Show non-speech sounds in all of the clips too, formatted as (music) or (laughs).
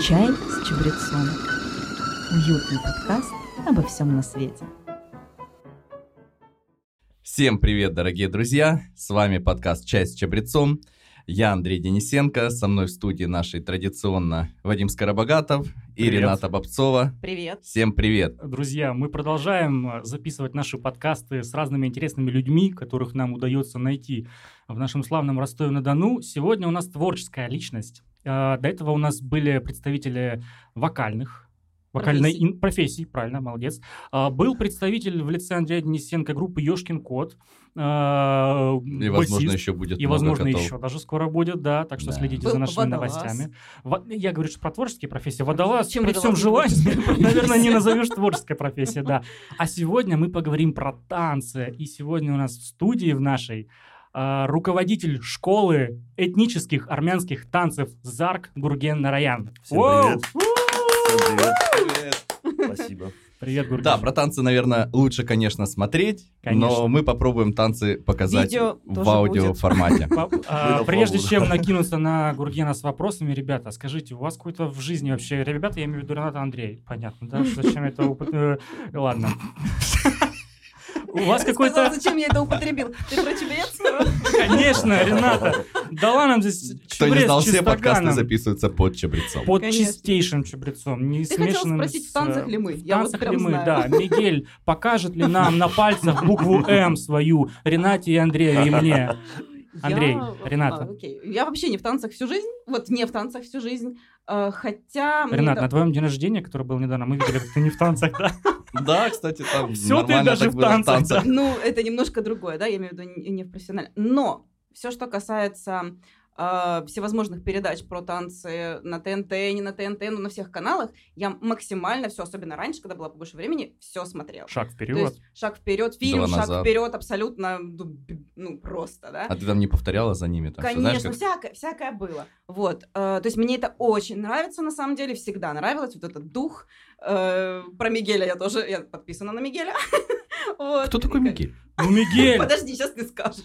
Чай с чабрецом. Уютный подкаст обо всем на свете. Всем привет, дорогие друзья! С вами подкаст «Чай с чабрецом». Я Андрей Денисенко, со мной в студии нашей традиционно Вадим Скоробогатов и Привет. Рената Бобцова. Привет. Всем привет! Друзья, мы продолжаем э, записывать наши подкасты с разными интересными людьми, которых нам удается найти в нашем славном Ростове-на-Дону. Сегодня у нас творческая личность. Э, До этого у нас были представители вокальных вокальной Профессий. ин- профессии, правильно, молодец. А, Был представитель в лице Андрея Денисенко группы «Ешкин кот». а, И, возможно, басист. еще будет И, возможно, котов. еще даже скоро будет, да, так что Да. следите Был за нашими водолаз. новостями. Во- Я говорю, что про творческие профессии. Водолаз, Чем при всем водолаз желании, (laughs) наверное, не назовешь творческой профессией, да. А сегодня мы поговорим про танцы. И сегодня у нас в студии в нашей а, руководитель школы этнических армянских танцев Зарк Гурген Нараян. Всем привет. Всем привет. Спасибо. Привет, Гурген. Да, про танцы, наверное, лучше, конечно, смотреть, Конечно. но мы попробуем танцы показать Видео в тоже аудиоформате. По- а, Прежде чем накинуться на Гургена с вопросами, ребята, скажите, у вас какой-то в жизни вообще... Ребята, я имею в виду Рената Андрей. Понятно, да? Зачем это... Ладно. У вас Сказал, какой-то... зачем я это употребил? Ты про чебрец? Конечно, Рената. Дала нам здесь Кто не знал, все подкасты записываются под чабрецом. Под Конечно. чистейшим чебрецом, не Ты хотел смешанным спросить, с, в танцах э, ли мы? В Я танцах ли мы, знаю. да. Мигель покажет ли нам на пальцах букву М свою Ренате и Андрею и мне? Андрей, Я- Рената. а, окей. Я вообще не в танцах всю жизнь, вот не в танцах всю жизнь, э, хотя... мне Ренат, да- на твоем день рождения, который был недавно, мы видели, как ты не в танцах, да? Да, кстати, там Всё ты даже в было танцах. Ну, это немножко другое, да, я имею в виду не, не в профессиональном. Но все, что касается э, всевозможных передач про танцы на ТНТ, не на ТНТ, но на всех каналах, я максимально все, особенно раньше, когда было побольше времени, все смотрела. Шаг То вперед. есть шаг вперед, фильм, Два шаг назад. вперед, абсолютно, ну, ну, просто, да. А ты там не повторяла за ними? Там, всё, знаешь, Конечно, как- всякое, всякое было. Вот. э, то есть мне это очень нравится, на самом деле, всегда нравилось, вот этот дух. Э, про Мигеля я тоже, я подписана на Мигеля. (laughs) Вот. Кто такой Мигель? Ну, Мигель! Подожди, сейчас ты скажешь.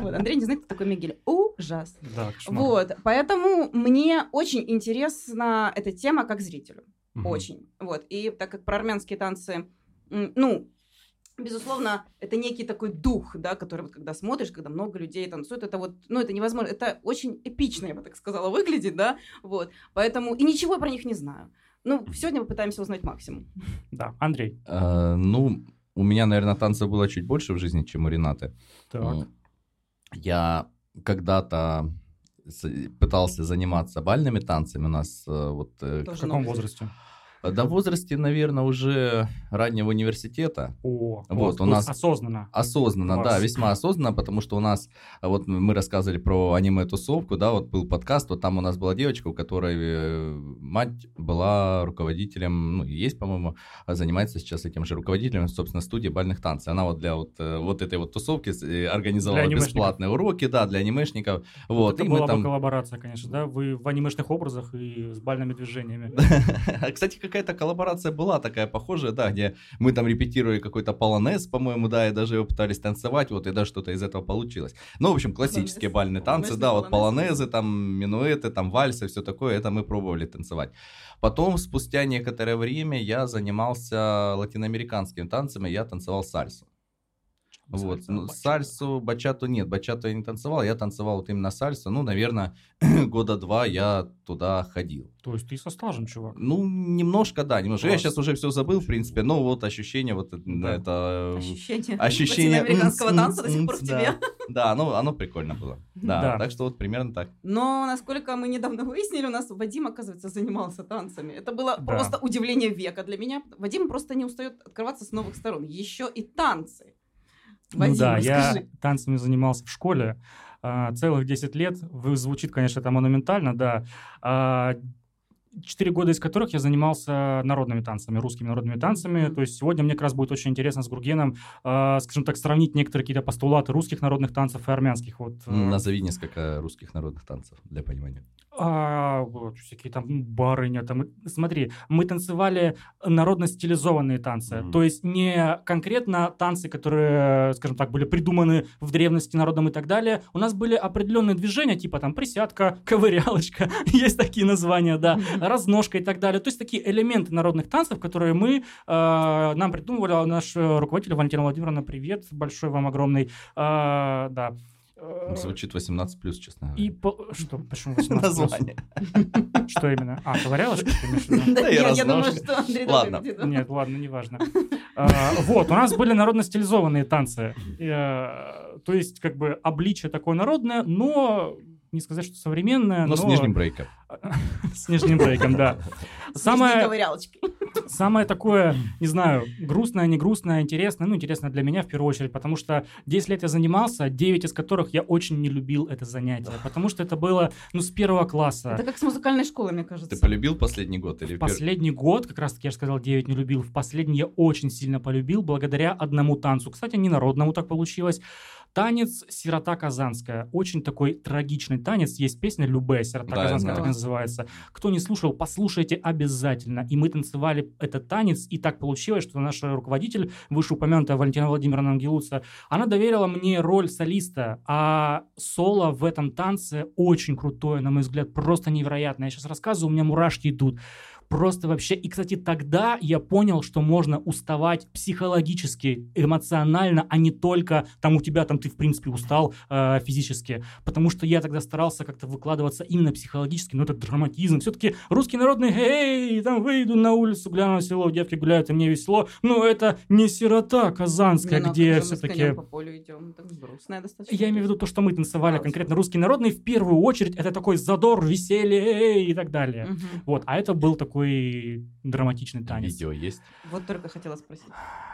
Вот, Андрей не знает, кто такой Мигель. Ужасно. Да, кошмар. Вот, поэтому мне очень интересна эта тема как зрителю. Мгм. Очень. Вот. И так как про армянские танцы, ну, безусловно, это некий такой дух, да, который вот когда смотришь, когда много людей танцуют, это вот, ну, это невозможно, это очень эпично, я бы так сказала, выглядит, да, вот. Поэтому, и ничего я про них не знаю. Ну, сегодня мы пытаемся узнать максимум. Да, Андрей. Э, Ну, у меня, наверное, танцев было чуть больше в жизни, чем у Ренаты. Так. Я когда-то пытался заниматься бальными танцами. У нас э, вот э, В каком возрасте? До возрасте, наверное, уже раннего университета. О, Вот, у нас- Осознанно. Осознанно, Класс. да, весьма осознанно, потому что у нас, а вот мы рассказывали про аниме-тусовку, да, вот был подкаст, вот там у нас была девочка, у которой э, мать была руководителем, ну, есть, по-моему, а занимается сейчас этим же руководителем, собственно, студии бальных танцев. Она вот для вот, э, вот этой вот тусовки э, организовала бесплатные уроки, да, для анимешников. Вот, Это и была мы бы там... коллаборация, конечно, да? Вы в анимешных образах и с бальными движениями. (laughs) Кстати, какая-то коллаборация была такая похожая, да, где мы там репетировали какой-то полонез, по-моему, да, и даже его пытались танцевать, вот, и даже что-то из этого получилось. Ну, в общем, классические Полонез. бальные танцы, Полонез, да, не вот полонез. полонезы, там, минуэты, там, вальсы, все такое, это мы пробовали танцевать. Потом, спустя некоторое время, я занимался латиноамериканскими танцами, я танцевал сальсу. Вот, Сальса, ну, бачата. сальсу, бачату нет, бачату я не танцевал, я танцевал вот именно сальсу, ну, наверное, (clears throat) года два я туда ходил. То есть ты со стажем, чувак. Ну, немножко, да, немножко. Я Класс. сейчас уже все забыл, в принципе, но вот ощущение вот это... Да. это, Ощущение, Ощущение, латиноамериканского м, танца до сих пор в да. тебе. Да, оно, оно прикольно было. Да, Да. так что вот примерно так. Но, насколько мы недавно (laughs) выяснили, у нас Вадим, оказывается, занимался танцами. Это было Да. просто удивление века для меня. Вадим просто не устает открываться с новых сторон. Еще и танцы. Вадим, ну да, я расскажи. танцами занимался в школе а, целых 10 лет. Вы- Звучит, конечно, это монументально, да. А, Четыре года из которых я занимался народными танцами, русскими народными танцами. То есть сегодня мне как раз будет очень интересно с Гургеном, а, скажем так, сравнить некоторые какие-то постулаты русских народных танцев и армянских. Вот, э, Назови несколько русских народных танцев для понимания. А, вот, всякие там барыня, там, смотри, мы танцевали народно-стилизованные танцы, Мгм. то есть не конкретно танцы, которые, скажем так, были придуманы в древности народом и так далее, у нас были определенные движения, типа там присядка, (laughs) ковырялочка, (laughs) есть такие названия, да, разножка и так далее, то есть такие элементы народных танцев, которые мы, э, нам придумывали, а наш э, руководитель Валентина Владимировна, привет, большой вам огромный, А, да. Э, Звучит 18 плюс, честно говоря. и по... что, почему 18 плюс? Название. (laughs) Что именно? А, в виду? Да, и я думаю, что Андрей Ладно. Нет, ладно, неважно. А, Вот, у нас были народно-стилизованные танцы. Э, То есть, как бы, обличие такое народное, но не сказать, что современное, Но с нижним брейком. (laughs) с нижним брейком, да. Самое, ковырялочкой. самое такое, не знаю, грустное, не грустное, интересное, ну, интересно для меня в первую очередь, потому что 10 лет я занимался, 9 из которых я очень не любил это занятие, потому что это было, ну, с первого класса. Это как с музыкальной школой, мне кажется. Ты полюбил последний год или В последний год, как раз таки я же сказал, 9 не любил. В последний я очень сильно полюбил благодаря одному танцу. Кстати, не народному так получилось. Танец «Сирота Казанская». Очень такой трагичный танец. Есть песня «Любе», «Сирота Да, Казанская» так называется. Кто не слушал, послушайте обязательно. И мы танцевали этот танец, и так получилось, что наш руководитель, вышеупомянутая Валентина Владимировна Ангелуца, она доверила мне роль солиста, а соло в этом танце очень крутое, на мой взгляд, просто невероятно. Я сейчас рассказываю, у меня мурашки идут. Просто вообще, и, кстати, тогда я понял, что можно уставать психологически, эмоционально, а не только там у тебя там ты, в принципе, устал э, физически. Потому что я тогда старался как-то выкладываться именно психологически, но это драматизм. Все-таки русский народный, эй, там выйду на улицу, гляну на село, девки гуляют, и мне весело. Но это не сирота казанская, ну, где все-таки... конем по полю идем. Так грустная достаточно. Я имею в виду то, что мы танцевали, А, конкретно русский народный, в первую очередь, это такой задор, веселье и так далее. Мгм. Вот, а это был такой драматичный танец. Видео есть? Вот только хотела спросить.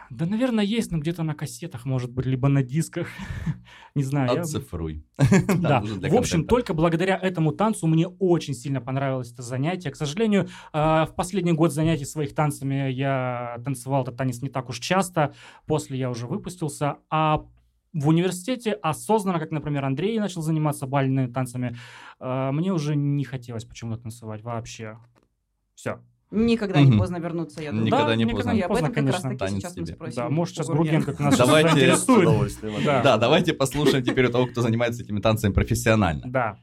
Да, наверное, есть, но где-то на кассетах, может быть, либо на дисках. (laughs) Не знаю. я- Оцифруй. (laughs) Да, в общем, только благодаря этому танцу мне очень сильно понравилось это занятие. К сожалению, э, в последний год занятий своих танцами я танцевал этот танец не так уж часто. После я уже выпустился. А в университете осознанно, как, например, Андрей начал заниматься бальными танцами, э, мне уже не хотелось почему-то танцевать вообще. Все. Никогда не поздно вернуться, я думаю. Никогда не поздно. И об этом как конечно. раз таки Танец сейчас мы тебе. спросим. Да, может, сейчас у Груген как (laughs) нас Давайте- С заинтересует. удовольствием. Да. Да, давайте послушаем теперь у того, кто занимается этими танцами профессионально. Да.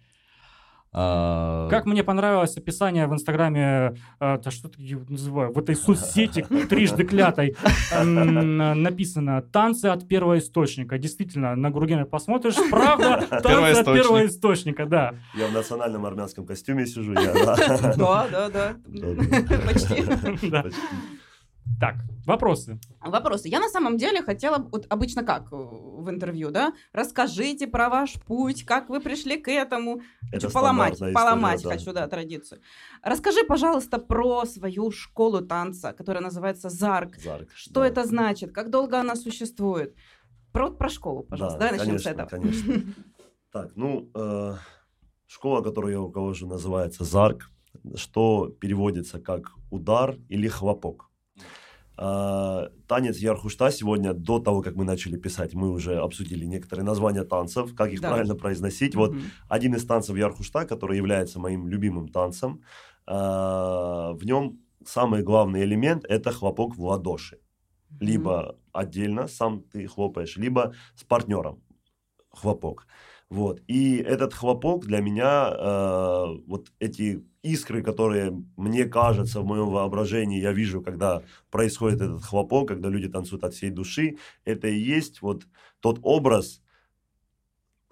А, Как мне понравилось описание в Инстаграме, э, да что я называю, в этой соцсети (laughs) трижды клятой написано «Танцы от первого источника». Действительно, на Гругена посмотришь, правда, (laughs) танцы от первого источника, да. Я в национальном армянском костюме сижу. я, да. (laughs) Да, да. Почти. Так, вопросы. Вопросы. Я на самом деле хотела, вот обычно как э, в интервью, да? Расскажите про ваш путь, как вы пришли к этому. Это Хочу поломать, поломать история, да. хочу, да, традицию. Расскажи, пожалуйста, про свою школу танца, которая называется ЗАРК. Зарк, Что да. это значит? Как долго она существует? Про, про школу, пожалуйста. Да, Давай начнем с конечно, этого. конечно. (laughs) Так, ну, э, школа, которую я руковожу, называется ЗАРК, что переводится как удар или хлопок. Э, танец Ярхушта сегодня, до того, как мы начали писать, мы уже обсудили некоторые названия танцев, как их Да. правильно произносить. Вот Мгм. один из танцев Ярхушта, который является моим любимым танцем, э, в нем самый главный элемент – это хлопок в ладоши. Либо отдельно сам ты хлопаешь, либо с партнером хлопок. Вот. И этот хлопок для меня, э, вот эти искры, которые мне кажется в моем воображении, я вижу, когда происходит этот хлопок, когда люди танцуют от всей души, это и есть вот тот образ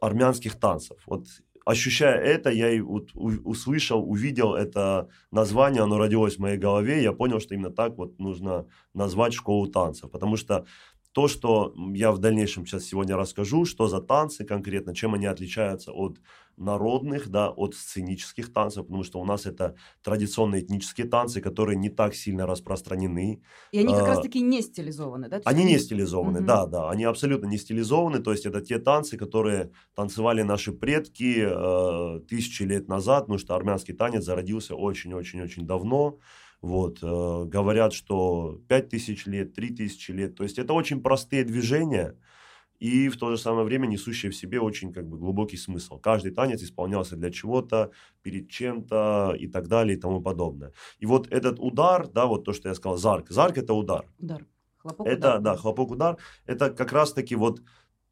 армянских танцев. Вот ощущая это, я и вот услышал, увидел это название, оно родилось в моей голове, я понял, что именно так вот нужно назвать школу танцев, потому что то, что я в дальнейшем сейчас сегодня расскажу, что за танцы конкретно, чем они отличаются от народных, да, от сценических танцев, потому что у нас это традиционные этнические танцы, которые не так сильно распространены, И они как А, раз-таки не стилизованы, да? Они не стилизованы, Мгм. да, да, они абсолютно не стилизованы, то есть это те танцы, которые танцевали наши предки э, тысячи лет назад, потому что армянский танец зародился очень-очень-очень давно, вот, э, говорят, что 5000 лет, 3000 лет, то есть это очень простые движения, и в то же самое время несущее в себе очень как бы глубокий смысл. Каждый танец исполнялся для чего-то, перед чем-то и так далее и тому подобное. И вот этот удар, да, вот то, что я сказал, зарк. Зарк – это удар. Удар. Хлопок, Это, удар. да, хлопок-удар. Это как раз-таки вот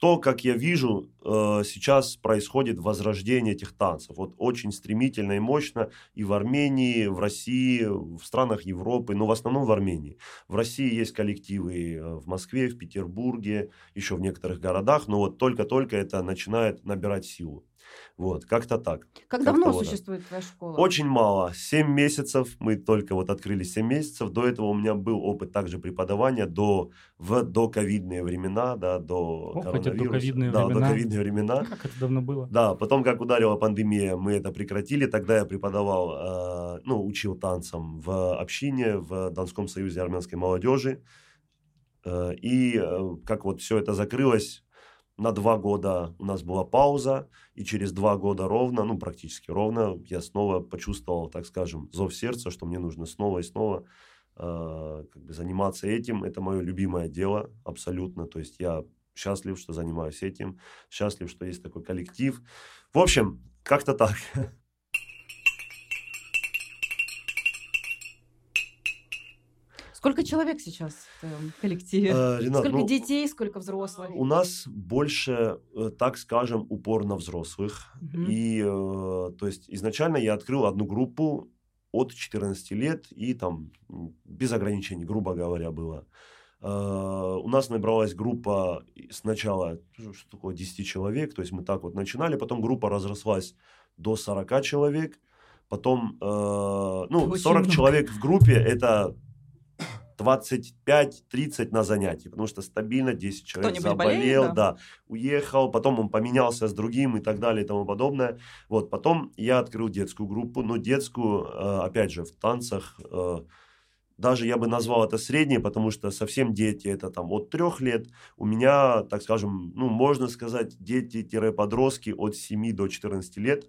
то, как я вижу, э, сейчас происходит возрождение этих танцев. Вот очень стремительно и мощно и в Армении, в России, в странах Европы, но в основном в Армении. В России есть коллективы э, в Москве, в Петербурге, еще в некоторых городах, но вот только-только это начинает набирать силу. Вот, как-то так. Как как-то давно существует твоя школа? Очень мало. 7 месяцев. Мы только вот открыли 7 месяцев. До этого у меня был опыт также преподавания до, в доковидные времена, да, до эти коронавируса. доковидные да, времена. доковидные времена. Как это давно было? Да, потом, как ударила пандемия, мы это прекратили. Тогда я преподавал, э, ну, учил танцам в общине, в Донском союзе армянской молодежи. Э, и э, как вот все это закрылось, на два года у нас была пауза, и через два года ровно, ну, практически ровно, я снова почувствовал, так скажем, зов сердца, что мне нужно снова и снова э, как бы заниматься этим. Это мое любимое дело, абсолютно. То есть я счастлив, что занимаюсь этим, счастлив, что есть такой коллектив. В общем, как-то так. Сколько человек сейчас твоем коллективе? Э, Ренат, Сколько ну, детей, сколько взрослых? У нас больше, э, так скажем, упор на взрослых. Мгм. И, э, то есть, изначально я открыл одну группу от 14 лет и там без ограничений, грубо говоря, было. У нас набралась группа сначала, ну, что такое, 10 человек, то есть мы так вот начинали, потом группа разрослась до 40 человек, потом, э, ну, Очень 40 много. человек в группе, это 25-30 на занятии, потому что стабильно 10 человек Кто-нибудь заболел, болеет, да? да, уехал, потом он поменялся с другим и так далее и тому подобное. Вот, потом я открыл детскую группу, но детскую, э, опять же, в танцах, э, даже я бы назвал это средней, потому что совсем дети, это там от трех лет. У меня, так скажем, ну, можно сказать, дети-подростки от 7 до 14 лет.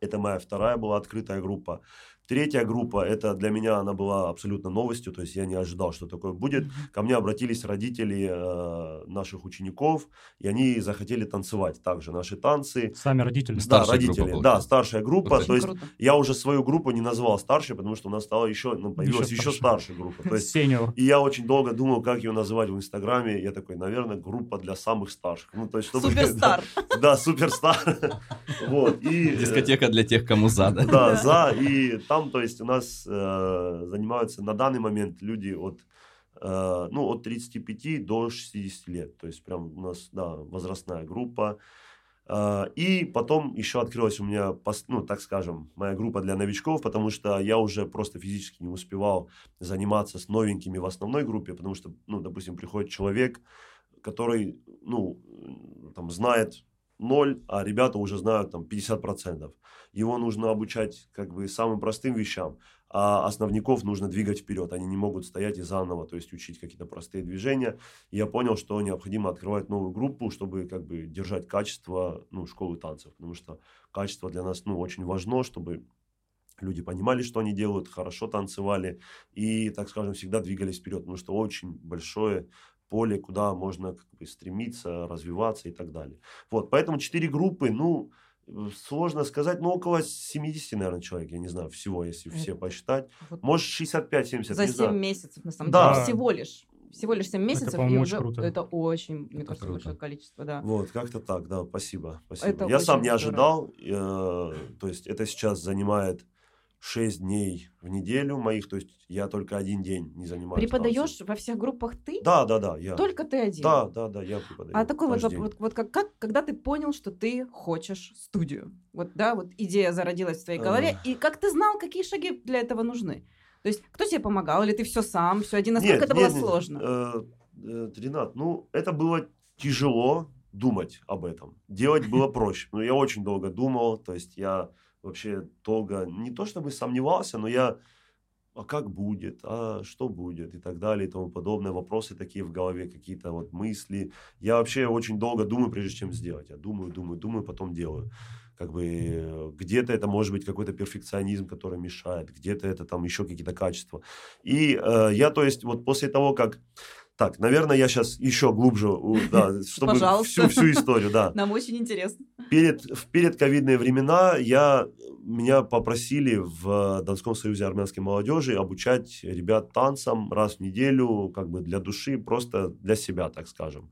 Это моя вторая была открытая группа. Третья группа, это для меня она была абсолютно новостью, то есть я не ожидал, что такое будет. Ко мне обратились родители э, наших учеников, и они захотели танцевать также наши танцы. Сами родители. Да, родители, группа, да, старшая группа. Очень То есть Круто. я уже свою группу не назвал старшей, потому что у нас стала еще, ну, появилась еще, старше. старшая группа. То (laughs) есть Сеньор. и я очень долго думал, как ее называть в Инстаграме. Я такой, наверное, группа для самых старших. Ну, то есть, чтобы... Суперстар. (laughs) Да, суперстар. (laughs) Вот. И, э, Дискотека для тех, кому задо. Да, за. И там, то есть, у нас э, занимаются на данный момент люди от э, ну, от 35 до 60 лет. То есть, прям у нас, да, возрастная группа. Э, И потом еще открылась у меня, ну, так скажем, моя группа для новичков, потому что я уже просто физически не успевал заниматься с новенькими в основной группе, потому что, ну, допустим, приходит человек, который, ну, там, знает ноль, а ребята уже знают там 50%. Его нужно обучать как бы самым простым вещам, а основников нужно двигать вперед. Они не могут стоять и заново, то есть учить какие-то простые движения. И я понял, что необходимо открывать новую группу, чтобы как бы держать качество ну, школы танцев, потому что качество для нас ну, очень важно, чтобы люди понимали, что они делают, хорошо танцевали и, так скажем, всегда двигались вперед, потому что очень большое поле, куда можно как бы, стремиться, развиваться и так далее. Вот, поэтому четыре группы, ну, э, сложно сказать, ну, около 70, наверное, человек, я не знаю, всего, если все Это- посчитать. Вот Может, 65-70, За не 7 знаю. месяцев, на самом Да. деле, всего лишь. Всего лишь 7 месяцев, и по-моему, очень уже круто. это очень, мне кажется, круто. большое количество, да. Вот, как-то так, да, спасибо. спасибо. Это я сам не здорово. ожидал, э, то есть это сейчас занимает 6 дней в неделю моих, то есть я только один день не занимаюсь. Преподаешь танцем. во всех группах ты? Да, да, да, я. Только ты один? Да, да, да, я преподаю. А такой вот, день. вот, вот как, как, когда ты понял, что ты хочешь студию? Вот, да, вот идея зародилась в твоей голове, и как ты знал, какие шаги для этого нужны? То есть, кто тебе помогал, или ты все сам, все один? Насколько Нет, это нет, было нет, сложно? э, э, Ренат, ну, это было тяжело думать об этом. Делать было проще. Но я очень долго думал, то есть я вообще долго, не то чтобы сомневался, но я, а как будет, а что будет и так далее и тому подобное. Вопросы такие в голове, какие-то вот мысли. Я вообще очень долго думаю, прежде чем сделать. Я думаю, думаю, думаю, потом делаю. Как бы где-то это может быть какой-то перфекционизм, который мешает, где-то это там еще какие-то качества. И э, я, то есть, вот после того, как Так, наверное, я сейчас еще глубже, (laughs) да, чтобы Пожалуйста. всю, всю историю, да. Нам очень интересно. Перед, в передковидные времена я, меня попросили в Донском союзе армянской молодежи обучать ребят танцам раз в неделю, как бы для души, просто для себя, так скажем.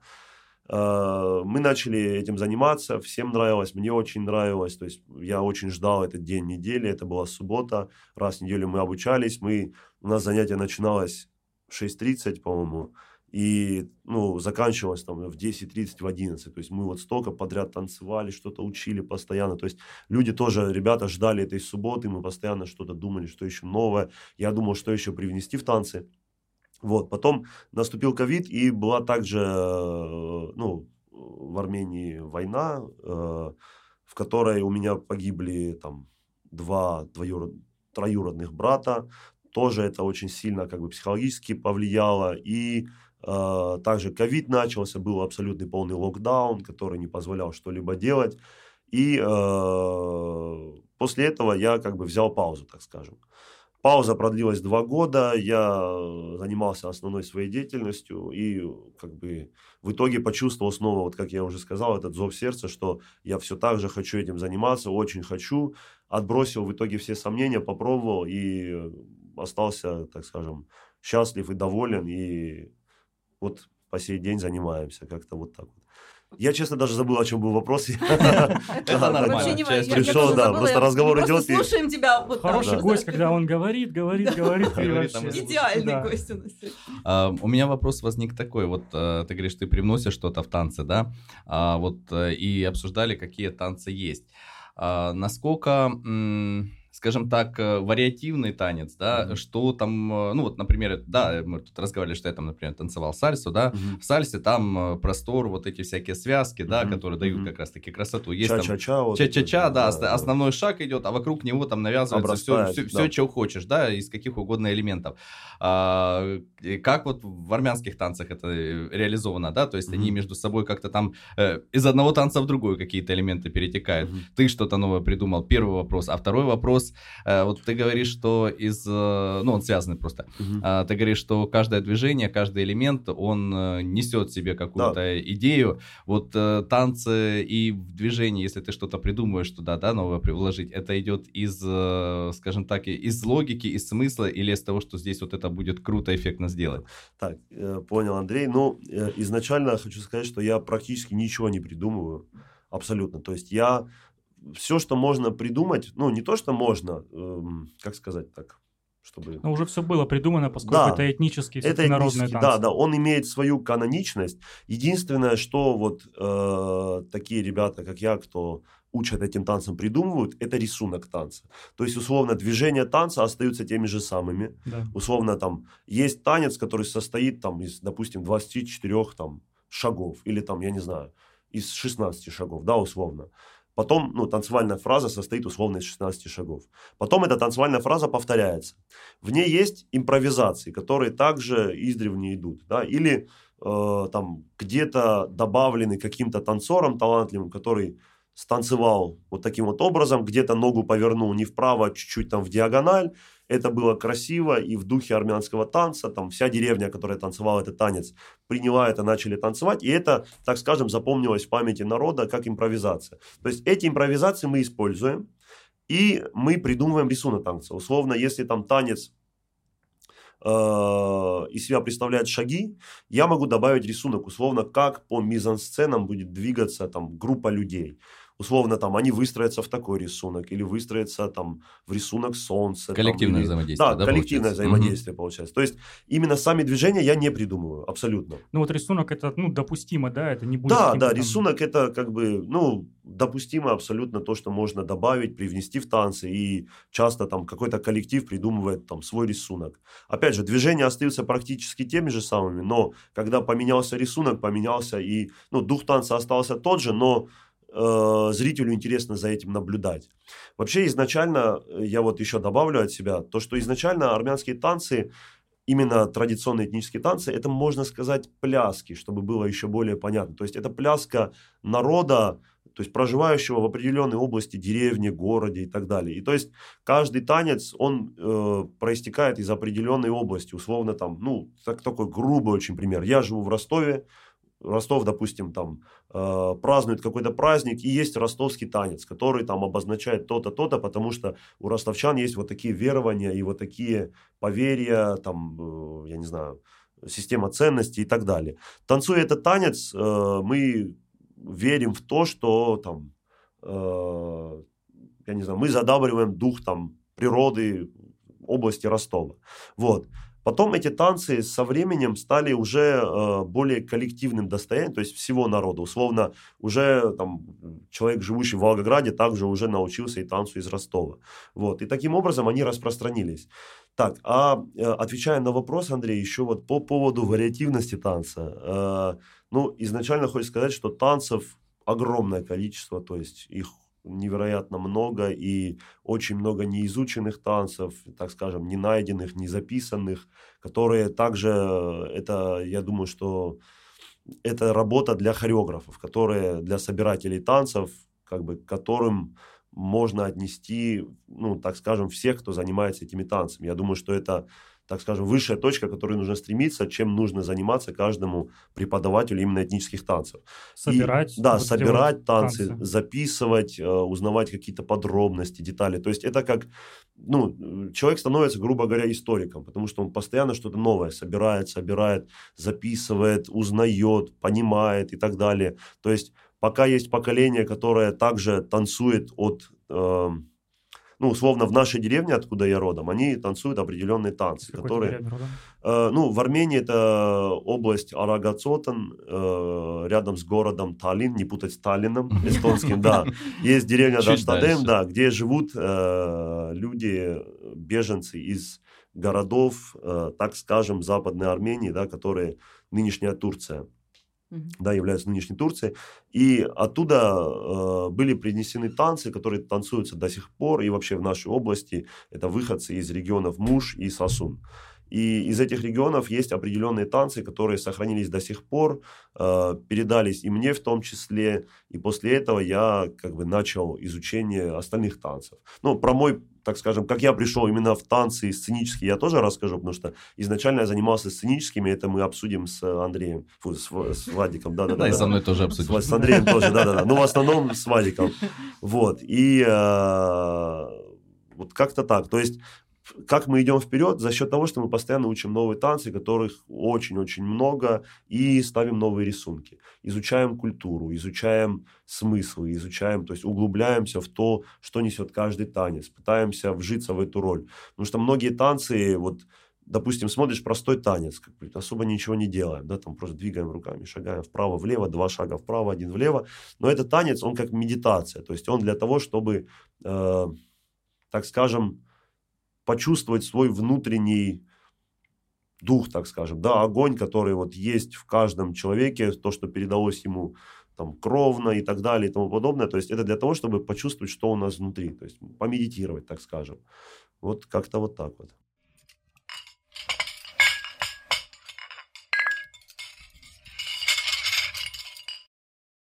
Э, Мы начали этим заниматься, всем нравилось, мне очень нравилось, то есть я очень ждал этот день недели, это была суббота, раз в неделю мы обучались, мы, у нас занятие начиналось в 6.30, по-моему, и, ну, заканчивалось там в 10.30, в 11. То есть мы вот столько подряд танцевали, что-то учили постоянно. То есть люди тоже, ребята ждали этой субботы, мы постоянно что-то думали, что еще новое. Я думал, что еще привнести в танцы. Вот, потом наступил ковид, и была также, э, ну, в Армении война, э, в которой у меня погибли там два двоюрод- троюродных брата. Тоже это очень сильно как бы психологически повлияло. И также ковид начался, был абсолютный полный локдаун, который не позволял что-либо делать. И э, после этого я как бы взял паузу, так скажем. Пауза продлилась два года, я э, занимался основной своей деятельностью и как бы в итоге почувствовал снова, вот как я уже сказал, этот зов сердца, что я все так же хочу этим заниматься, очень хочу. Отбросил в итоге все сомнения, попробовал и э, остался, так скажем, счастлив и доволен. И вот по сей день занимаемся как-то вот так вот. Я, честно, даже забыл, о чем был вопрос. (laughs) Это нормально, пришел, да, просто разговор идет слушаем тебя. Хороший гость, да. когда он говорит, говорит, говорит, Идеальный гость у нас. А, У меня вопрос возник такой. Вот э, ты говоришь, ты привносишь что-то в танцы, да? А, Вот э, и обсуждали, какие танцы есть. А, Насколько, скажем так, э, вариативный танец, да? Мгм. Что там, э, ну вот, например, да, мы тут разговаривали, что я там, например, танцевал сальсу, да? Мгм. В сальсе там э, простор, вот эти всякие связки, да, Мгм, которые дают мгм. как раз-таки красоту. Есть там Ча-ча-ча. вот Ча-ча-ча, да, ост- основной шаг идет, а вокруг него там навязывается все, все, да. что хочешь, да, из каких угодно элементов. А, как вот в армянских танцах это реализовано, да, то есть они Мгм. между собой как-то там э, из одного танца в другой какие-то элементы перетекают. Мгм. Ты что-то новое придумал, первый вопрос. А второй вопрос, э, вот ты говоришь, что из, э, ну, он связанный просто. А, ты говоришь, что каждое движение, каждый элемент, он э, несет в себе какую-то идею. Вот танцы и в движении, если ты что-то придумаешь туда, да, новое вложить, это идет из, скажем так, из логики, из смысла или из того, что здесь вот это будет круто, эффектно сделать? Так, понял, Андрей. Ну, изначально хочу сказать, что я практически ничего не придумываю. Абсолютно. То есть я все, что можно придумать, ну, не то, что можно, эм, как сказать так, чтобы... Но уже все было придумано, поскольку Да. это этнические, Это этнический, танцы. да, да, он имеет свою каноничность. Единственное, что вот э, такие ребята, как я, кто учат этим танцам, придумывают, это рисунок танца. То есть, условно, движения танца остаются теми же самыми. Да. Условно, там, есть танец, который состоит, там, из, допустим, 24 там, шагов, или там, я не знаю, из 16 шагов, да, условно. Потом, ну, танцевальная фраза состоит условно из 16 шагов. Потом эта танцевальная фраза повторяется. В ней есть импровизации, которые также издревле идут, да, или э, там где-то добавлены каким-то танцором талантливым, который станцевал вот таким вот образом, где-то ногу повернул не вправо, а чуть-чуть там в диагональ, это было красиво и в духе армянского танца, там вся деревня, которая танцевала этот танец, приняла это, начали танцевать, и это, так скажем, запомнилось в памяти народа как импровизация. То есть эти импровизации мы используем, и мы придумываем рисунок танца. Условно, если там танец э, из себя представляет шаги, я могу добавить рисунок, условно, как по мизансценам будет двигаться там группа людей. Условно, там, они выстроятся в такой рисунок, или выстроятся там в рисунок солнца. там, Коллективное или- взаимодействие, Да, да, коллективное получается? взаимодействие получается. То есть, именно сами движения я не придумываю, абсолютно. Ну вот рисунок это, ну, допустимо, да, это не будет... Да, да, там- рисунок это как бы, ну, допустимо абсолютно то, что можно добавить, привнести в танцы, и часто там какой-то коллектив придумывает там свой рисунок. Опять же, движения остаются практически теми же самыми, но когда поменялся рисунок, поменялся и, ну, дух танца остался тот же, но э, зрителю интересно за этим наблюдать. Вообще изначально, э, я вот еще добавлю от себя, то, что изначально армянские танцы, именно традиционные этнические танцы, это, можно сказать, пляски, чтобы было еще более понятно. То есть это пляска народа, то есть проживающего в определенной области, деревне, городе и так далее. И то есть каждый танец, он э, проистекает из определенной области, условно там, ну, так, такой грубый очень пример. Я живу в Ростове, Ростов, допустим, там э, празднует какой-то праздник, и есть ростовский танец, который там обозначает то-то, то-то, потому что у ростовчан есть вот такие верования и вот такие поверья, там, э, я не знаю, система ценностей и так далее. Танцуя этот танец, э, мы верим в то, что там, э, я не знаю, мы задабриваем дух там природы области Ростова. Вот. Потом эти танцы со временем стали уже э, более коллективным достоянием, то есть всего народа. Условно, уже там, человек, живущий в Волгограде, также уже научился и танцу из Ростова. Вот. И таким образом они распространились. Так, а э, отвечая на вопрос, Андрей, еще вот по поводу вариативности танца. Э, ну, изначально хочется сказать, что танцев огромное количество, то есть их невероятно много и очень много неизученных танцев, так скажем, не найденных, не записанных, которые также, это, я думаю, что это работа для хореографов, которые для собирателей танцев, как бы, которым можно отнести, ну, так скажем, всех, кто занимается этими танцами. Я думаю, что это так скажем, высшая точка, к которой нужно стремиться, чем нужно заниматься каждому преподавателю именно этнических танцев. Собирать. И, да, собирать танцы, танцы, записывать, э, узнавать какие-то подробности, детали. То есть это как, ну, человек становится, грубо говоря, историком, потому что он постоянно что-то новое собирает, собирает, записывает, узнает, понимает и так далее. То есть пока есть поколение, которое также танцует от... Э, ну, условно, в нашей деревне, откуда я родом, они танцуют определенные танцы, Какой которые... Э, ну, в Армении это область Арагацотан, э, рядом с городом Таллин, не путать с Таллином, (laughs) эстонским, да. Есть деревня Даштадем, да, где живут э, люди, беженцы из городов, э, так скажем, Западной Армении, да, которые нынешняя Турция да, являются нынешней Турцией. И оттуда э, были принесены танцы, которые танцуются до сих пор, и вообще в нашей области это выходцы из регионов Муш и Сосун. И из этих регионов есть определенные танцы, которые сохранились до сих пор, э, передались и мне в том числе. И после этого я как бы начал изучение остальных танцев. Ну, про мой так скажем, как я пришел именно в танцы сценические, я тоже расскажу, потому что изначально я занимался сценическими, это мы обсудим с Андреем, фу, с, с Владиком, да, да, да. И со мной тоже обсудим. С, с Андреем тоже, да, да, да. Ну, в основном с Владиком. Вот. И э, вот как-то так. То есть как мы идем вперед за счет того, что мы постоянно учим новые танцы, которых очень-очень много, и ставим новые рисунки. Изучаем культуру, изучаем смыслы, изучаем, то есть углубляемся в то, что несет каждый танец, пытаемся вжиться в эту роль. Потому что многие танцы, вот, допустим, смотришь простой танец, как особо ничего не делаем, да, там просто двигаем руками, шагаем вправо-влево, два шага вправо, один влево, но этот танец, он как медитация, то есть он для того, чтобы, э, так скажем, почувствовать свой внутренний дух, так скажем, да, огонь, который вот есть в каждом человеке, то, что передалось ему там кровно и так далее и тому подобное. То есть это для того, чтобы почувствовать, что у нас внутри, то есть помедитировать, так скажем. Вот как-то вот так вот.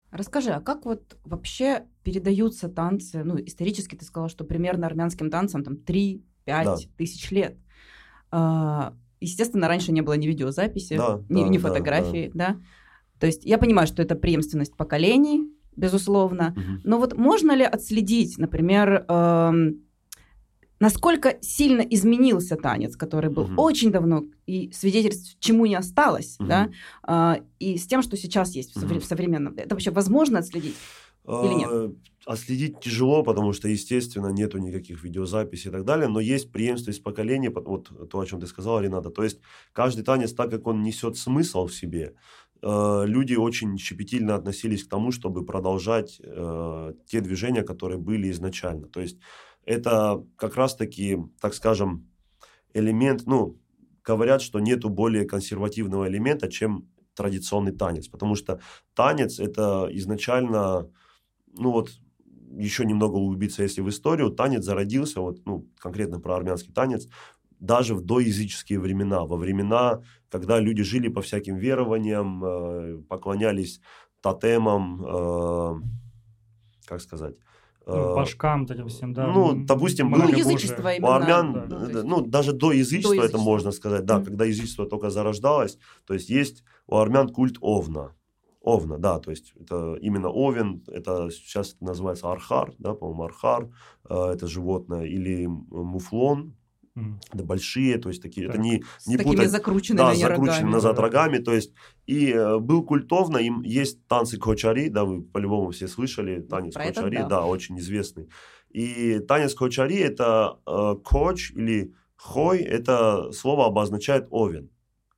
Расскажи, а как вот вообще передаются танцы? Ну, исторически ты сказала, что примерно армянским танцам там 3 5 да. тысяч лет. А, естественно, раньше не было ни видеозаписи, да, ни, да, ни фотографий, да, да. То есть я понимаю, что это преемственность поколений, безусловно. Угу. Но вот можно ли отследить, например, эм, насколько сильно изменился танец, который был угу. очень давно, и свидетельств чему не осталось, угу. да, э, и с тем, что сейчас есть угу. в современном. Это вообще возможно отследить? Или нет? Отследить тяжело, потому что, естественно, нету никаких видеозаписей и так далее, но есть преемственность поколений, вот то, о чем ты сказала, Рената. То есть каждый танец, так как он несет смысл в себе, э, люди очень щепетильно относились к тому, чтобы продолжать э, те движения, которые были изначально. То есть это как раз-таки, так скажем, элемент, ну, говорят, что нету более консервативного элемента, чем традиционный танец, потому что танец это изначально ну вот, еще немного углубиться, если в историю, танец зародился, вот, ну, конкретно про армянский танец, даже в доязыческие времена, во времена, когда люди жили по всяким верованиям, э, поклонялись тотемам, э, как сказать, Ну, э, башкам вот этим всем, да. ну, допустим, Ну, язычество у именно. армян, да, ну, есть- ну, даже до язычества, это язычества. можно сказать, да, Мгм. когда язычество только зарождалось, то есть есть у армян культ Овна. Овна, да, то есть это именно Овен, это сейчас это называется архар, да, по-моему, архар, э, это животное, или муфлон, М. это большие, то есть такие, это Так. не, С не такими путать, закрученными да, закрученными рогами. назад Да. рогами, то есть и э, был культовно, им есть танцы кочари, да, вы по-любому все слышали, танец про это кочари, да. да. очень известный. И танец кочари это э, коч или хой, это слово обозначает овен.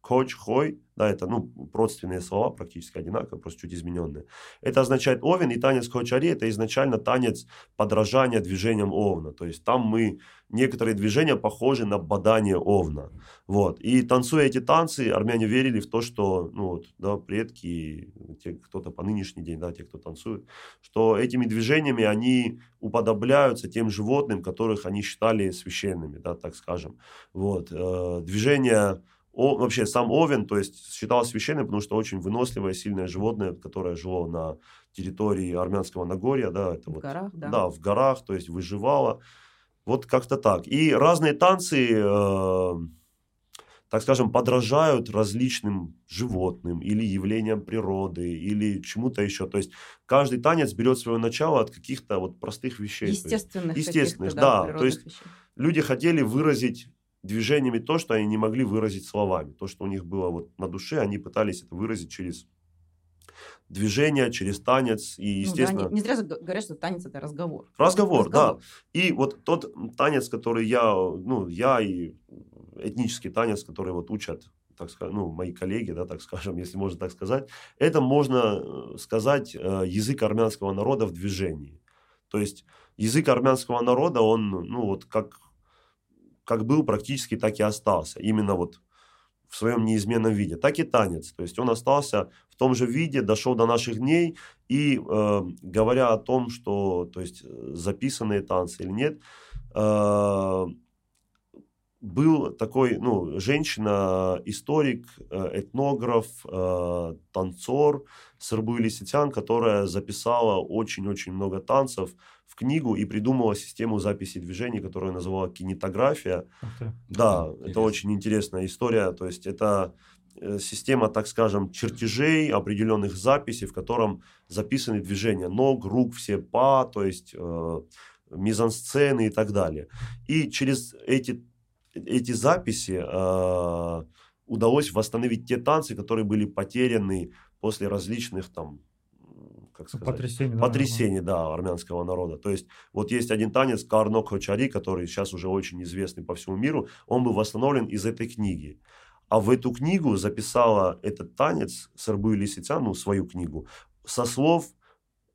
Коч, хой, да, это, ну, родственные слова, практически одинаковые, просто чуть измененные. Это означает овен, и танец кочари это изначально танец подражания движениям овна. То есть там мы, некоторые движения похожи на бадание овна. Вот. И танцуя эти танцы, армяне верили в то, что ну, вот, да, предки, те, кто-то по нынешний день, да, те, кто танцует, что этими движениями они уподобляются тем животным, которых они считали священными, да, так скажем. Вот. Э, Движение о- вообще сам Овен, то есть считался священным, потому что очень выносливое, сильное животное, которое жило на территории армянского Нагорья, да, это В вот, горах, да. да, в горах, то есть выживало. Вот как-то так. И разные танцы, э, так скажем, подражают различным животным или явлениям природы, или чему-то еще. То есть каждый танец берет свое начало от каких-то вот простых вещей. То есть Естественных, естественных, каких-то, да, то есть вещей. люди хотели выразить движениями то, что они не могли выразить словами. То, что у них было вот на душе, они пытались это выразить через движение, через танец. И, Ну да, естественно, не, не зря говорят, что танец это разговор. Разговор, да. И вот тот танец, который я, ну, я и этнический танец, который вот учат, так сказать, ну, мои коллеги, да, так скажем, если можно так сказать, это можно э, сказать э, язык армянского народа в движении. То есть язык армянского народа, он, ну, вот как, как был практически, так и остался. Именно вот в своем неизменном виде. Так и танец. То есть он остался в том же виде, дошел до наших дней. И э, говоря о том, что то есть, записанные танцы или нет, э, был такой, ну, женщина, историк, э, этнограф, э, танцор Сырбуи Лиситян, которая записала очень-очень много танцев книгу и придумала систему записи движений, которую называла кинетография. Да, Интересно. это очень интересная история. То есть это э, система, так скажем, чертежей, определенных записей, в котором записаны движения ног, рук, все па, то есть э, мизансцены и так далее. И через эти, эти записи э, удалось восстановить те танцы, которые были потеряны после различных там, как сказать, Потрясение. да, потрясений, да, армянского народа. То есть вот есть один танец Карно Хочари, который сейчас уже очень известный по всему миру, он был восстановлен из этой книги. А в эту книгу записала этот танец Сарбу Лисицян, ну, свою книгу, со слов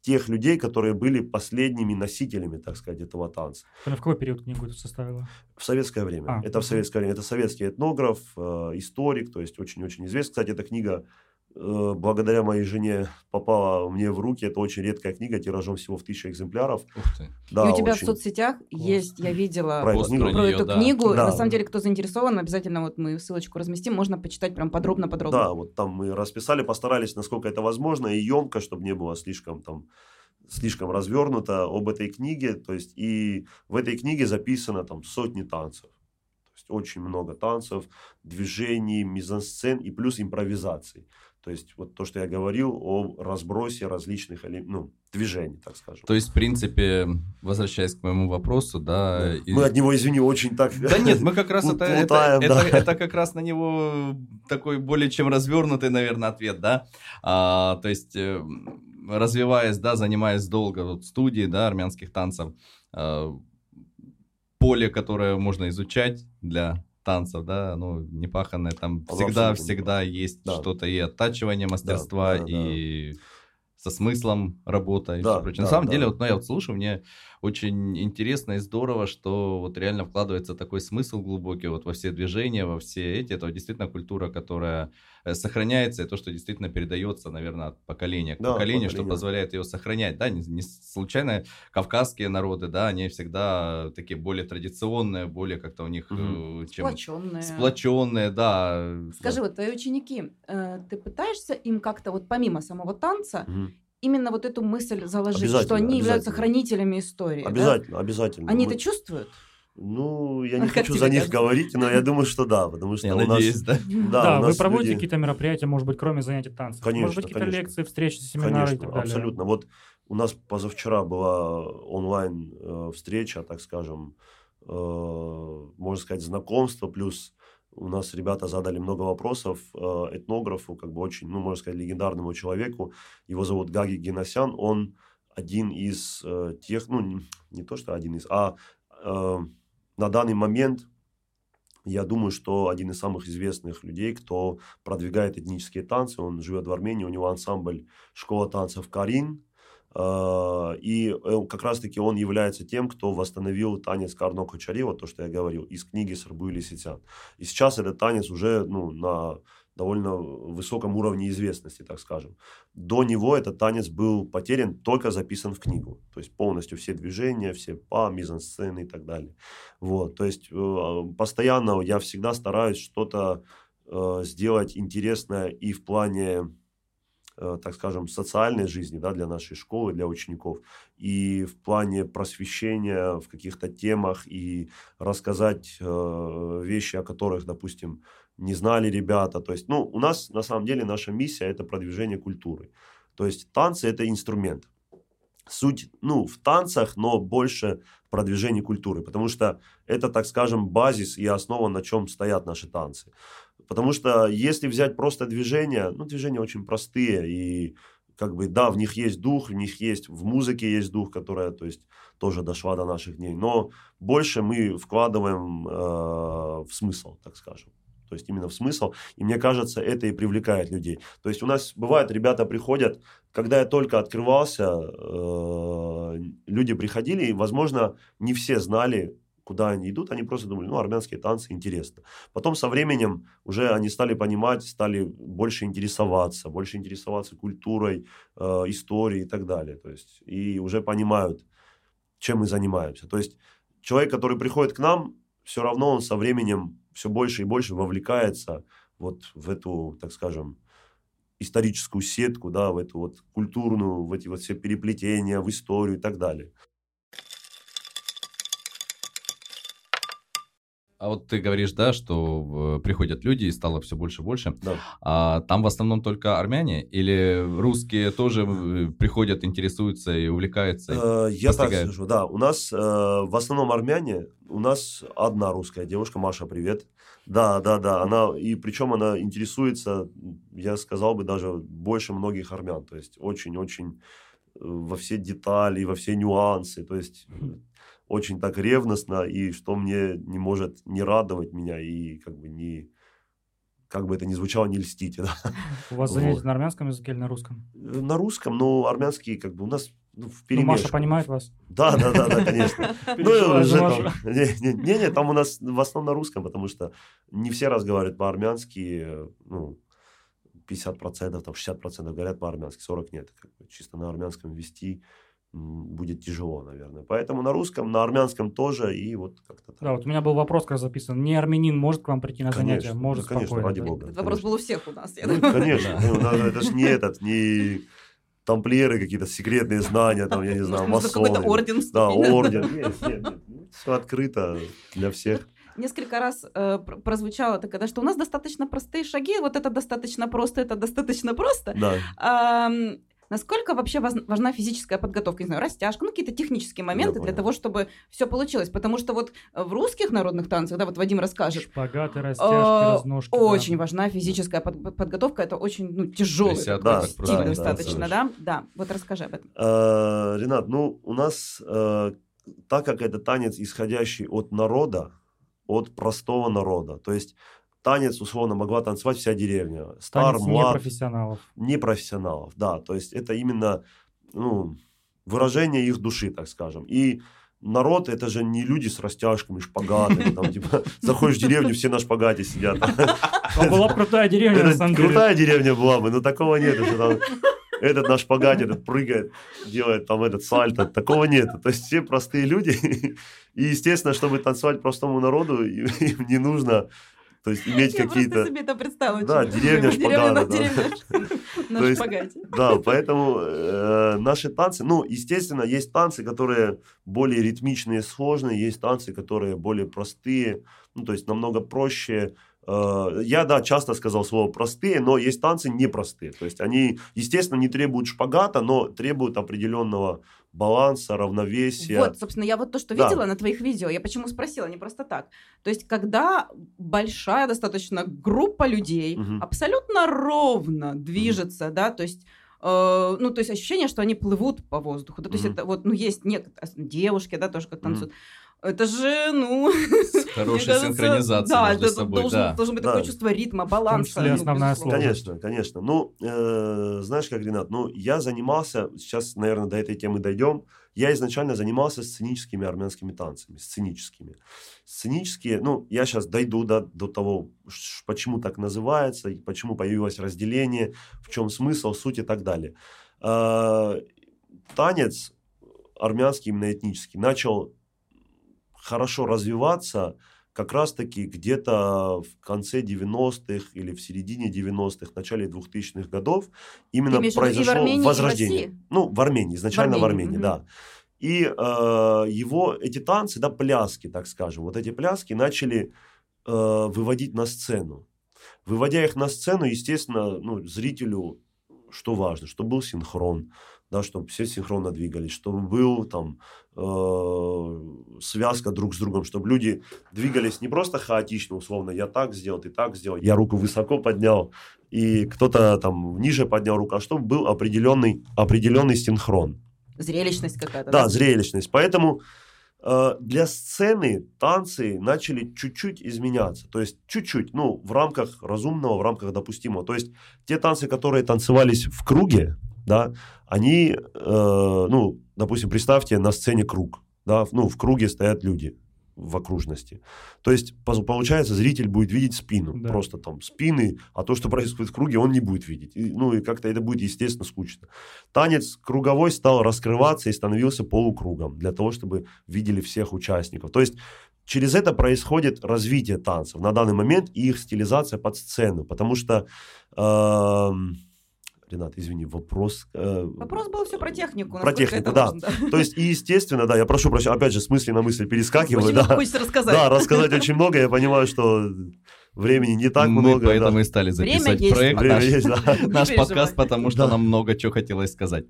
тех людей, которые были последними носителями, так сказать, этого танца. Она в какой период книгу эту составила? В советское время. А, это в советское время. Это советский этнограф, э, историк, то есть очень-очень известный. Кстати, эта книга благодаря моей жене попала мне в руки. Это очень редкая книга, тиражом всего в тысячу экземпляров. Ух ты. Да, и у тебя очень. в соцсетях есть, я видела Про эту Пост книгу. про про эту да. книгу. Да. На самом деле, кто заинтересован, обязательно вот мы ссылочку разместим, можно почитать прям подробно-подробно. Да, вот там мы расписали, постарались, насколько это возможно, и емко, чтобы не было слишком там слишком развернуто об этой книге. То есть и в этой книге записано там сотни танцев. То есть очень много танцев, движений, мизансцен и плюс импровизаций. То есть вот то, что я говорил о разбросе различных ну, движений, так скажем. То есть, в принципе, возвращаясь к моему вопросу, да... Да. и- Мы от него, извини, очень так... Да нет, мы как раз (laughs) это, это, это, как раз на него такой более чем развернутый, наверное, ответ, да. А, то есть, э, развиваясь, да, занимаясь долго вот, в студии, да, армянских танцев, а, поле, которое можно изучать для танцев, да, ну, непаханное, там Оно всегда, абсолютно всегда есть Да. что-то и оттачивание мастерства, да, да. и со смыслом работа и Да, все прочее. На да, самом да. деле, вот, ну, я вот слушаю, мне очень интересно и здорово, что вот реально вкладывается такой смысл глубокий вот во все движения, во все эти. Это вот действительно культура, которая э, сохраняется, и то, что действительно передается, наверное, от поколения к Да, поколению, что позволяет ее сохранять. Да, не, не случайно кавказские народы, да, они всегда такие более традиционные, более как-то у них э, чем Сплоченные. сплоченные, да. Скажи, вот твои ученики, э, ты пытаешься им как-то вот помимо самого танца Мгм. Именно вот эту мысль заложить, что Обязательно, они являются обязательно. хранителями истории. да? Обязательно, обязательно. Они Мы- это чувствуют? Ну, я не А хочу за них кажется? говорить, но я думаю, что да, потому что Я у нас... надеюсь, да. (laughs) Да, Да, у вы нас проводите люди- какие-то мероприятия, может быть, кроме занятий танцев? Конечно, Может быть, какие-то конечно. лекции, встречи, семинары и Конечно, так далее? абсолютно. Вот у нас позавчера была онлайн э, встреча, так скажем, э, можно сказать, знакомство, плюс у нас ребята задали много вопросов э, этнографу, как бы очень, ну, можно сказать, легендарному человеку. Его зовут Гаги Генасян. Он один из э, тех, ну, не, то, что один из, а э, на данный момент я думаю, что один из самых известных людей, кто продвигает этнические танцы, он живет в Армении, у него ансамбль «Школа танцев Карин», и э, как раз-таки он является тем, кто восстановил танец Карно Кочари, вот то, что я говорил, из книги Сарбу или Ситян. И сейчас этот танец уже ну, на довольно высоком уровне известности, так скажем. До него этот танец был потерян, только записан в книгу. То есть полностью все движения, все па, мизансцены и так далее. Вот, то есть э, постоянно я всегда стараюсь что-то э, сделать интересное и в плане так скажем, социальной жизни да, для нашей школы, для учеников, и в плане просвещения в каких-то темах, и рассказать э, вещи, о которых, допустим, не знали ребята. То есть, ну, у нас на самом деле наша миссия – это продвижение культуры. То есть танцы – это инструмент. Суть, ну, в танцах, но больше продвижение культуры, потому что это, так скажем, базис и основа, на чем стоят наши танцы. Потому что если взять просто движения, ну, движения очень простые, и как бы, да, в них есть дух, в них есть, в музыке есть дух, которая, то есть, тоже дошла до наших дней, но больше мы вкладываем э, в смысл, так скажем. То есть именно в смысл. И мне кажется, это и привлекает людей. То есть у нас бывает, ребята приходят, когда я только открывался, э, люди приходили, и, возможно, не все знали, куда они идут, они просто думали, ну, армянские танцы интересно. Потом со временем уже они стали понимать, стали больше интересоваться, больше интересоваться культурой, э, историей и так далее. То есть, и уже понимают, чем мы занимаемся. То есть человек, который приходит к нам, все равно он со временем все больше и больше вовлекается вот в эту, так скажем, историческую сетку, да, в эту вот культурную, в эти вот все переплетения, в историю и так далее. А вот ты говоришь, да, что э, приходят люди и стало все больше и больше. Да. А там в основном только армяне или русские тоже э, приходят, интересуются и увлекаются? Э, Я так постигают? скажу, да. У нас э, в основном армяне. У нас одна русская девушка, Маша, привет. Да, да, да. Она, и причем она интересуется, я сказал бы, даже больше многих армян. То есть очень-очень во все детали, во все нюансы. То есть очень так ревностно, и что мне не может не радовать меня, и как бы не как бы это ни звучало, не льстите, (laughs) да. (laughs) У вас занятия Вот. на армянском языке или на русском? На русском, но армянский как бы у нас ну, в Ну, Маша понимает вас? Да, да, да, да, конечно. (laughs) Ну, уже там- не, не, не, там у нас в основном на русском, потому что не все разговаривают по-армянски, э, ну, 50%, там 60% говорят по-армянски, 40% нет. Как бы чисто на армянском вести будет тяжело, наверное. Поэтому на русском, на армянском тоже, и вот как-то так. Да, вот у меня был вопрос, как записан. Не армянин может к вам прийти на занятия? Конечно, Может да, конечно, спокойно. ради бога. Этот вопрос конечно. был у всех у нас. я Ну, думаю. конечно, ну, надо- это же не этот, не тамплиеры какие-то секретные знания, там, я не знаю, Может, какой-то масоны. орден Да, орден. Нет, нет, нет. Все открыто для всех. Несколько раз э, пр- прозвучало такое, да, что у нас достаточно простые шаги, вот это достаточно просто, это достаточно просто. Да. Ам, насколько вообще важна физическая подготовка, не знаю, растяжка, ну какие-то технические моменты для того, чтобы все получилось, потому что вот в русских народных танцах, да, вот Вадим расскажет, Шпагаты, растяжки, э, разножки. да. очень важна физическая под- подготовка, это очень ну, тяжелый так, стиль да, достаточно, да, да? Да, вот расскажи об этом. Э, Ренат, ну, у нас, э, так как это танец, исходящий от народа, от простого народа, то есть танец, условно, могла танцевать вся деревня. Стар, Танец млад, непрофессионалов. непрофессионалов, да, то есть это именно, ну, выражение их души, так скажем. И народ это же не люди с растяжками, шпагатами, там, типа, (laughs) заходишь в деревню, все на шпагате сидят. А была бы крутая деревня, на самом деле. крутая деревня была бы, но такого нет. там этот на шпагате этот прыгает, делает там этот сальто. Такого нет. То есть все простые люди. (laughs) И, естественно, чтобы танцевать простому народу, (laughs) им не нужно То есть иметь Я какие-то... просто себе это представила. Да, деревня шпагата, (laughs) Деревня (laughs) (laughs) шпагате. Да, поэтому э, наши танцы, ну, естественно, есть танцы, которые более ритмичные, сложные, есть танцы, которые более простые, ну, то есть намного проще. Э, я, да, часто сказал слово простые, но есть танцы непростые. То есть они, естественно, не требуют шпагата, но требуют определенного баланса, равновесия. Вот, собственно, я вот то, что Да. видела на твоих видео, я почему спросила, не просто так. То есть, когда большая достаточно группа людей Мгм. абсолютно ровно движется, да, то есть э, ну, то есть ощущение, что они плывут по воздуху. Да, то есть Мгм. это вот, ну, есть некоторые девушки, да, тоже как танцуют. Это же, ну... (laughs) Хорошая синхронизация Да, между это собой, должен, да. должен быть Да. такое чувство ритма, баланса. числе ну, основная безусловно. сложность. Конечно, конечно. Ну, э, знаешь как, Ренат, ну, я занимался, сейчас, наверное, до этой темы дойдем, я изначально занимался сценическими армянскими танцами, сценическими. Сценические, ну, я сейчас дойду до, до того, почему так называется, и почему появилось разделение, в чем смысл, суть и так далее. Э, танец армянский, именно этнический, начал хорошо развиваться как раз-таки где-то в конце 90-х или в середине 90-х, начале 2000-х годов именно в в произошло Армении, в возрождение. Ну, в Армении, изначально в Армении, Армении, мгм. да. И э, его, эти танцы, да, пляски, так скажем, вот эти пляски начали э, выводить на сцену. Выводя их на сцену, естественно, ну, зрителю что важно, чтобы был синхрон, да, чтобы все синхронно двигались, чтобы был там э, связка друг с другом, чтобы люди двигались не просто хаотично, условно, я так сделал, ты так сделал, я руку высоко поднял, и кто-то там ниже поднял руку, а чтобы был определенный, определенный синхрон. Зрелищность какая-то. Да, зрелищность. Поэтому э, для сцены танцы начали чуть-чуть изменяться. То есть чуть-чуть, ну, в рамках разумного, в рамках допустимого. То есть те танцы, которые танцевались в круге, да, они, э, ну, допустим, представьте на сцене круг, да, ну, в круге стоят люди в окружности. То есть, по- получается, зритель будет видеть спину, Да. просто там спины, а то, что происходит в круге, он не будет видеть. И, ну, и как-то это будет, естественно, скучно. Танец круговой стал раскрываться и становился полукругом для того, чтобы видели всех участников. То есть через это происходит развитие танцев на данный момент и их стилизация под сцену, потому что эм, Ренат, извини, вопрос. э, Вопрос был все про технику. Про технику, это да. важно, (laughs) То есть, и естественно, да, я прошу прощения, опять же, с мысли на мысль перескакиваю, Очень да. хочется рассказать. Да, рассказать очень много, я понимаю, что времени не так Мы много. поэтому да. и стали Время записывать есть, проект, Время наш, есть, да. Наш подкаст, потому что Да. нам много чего хотелось сказать.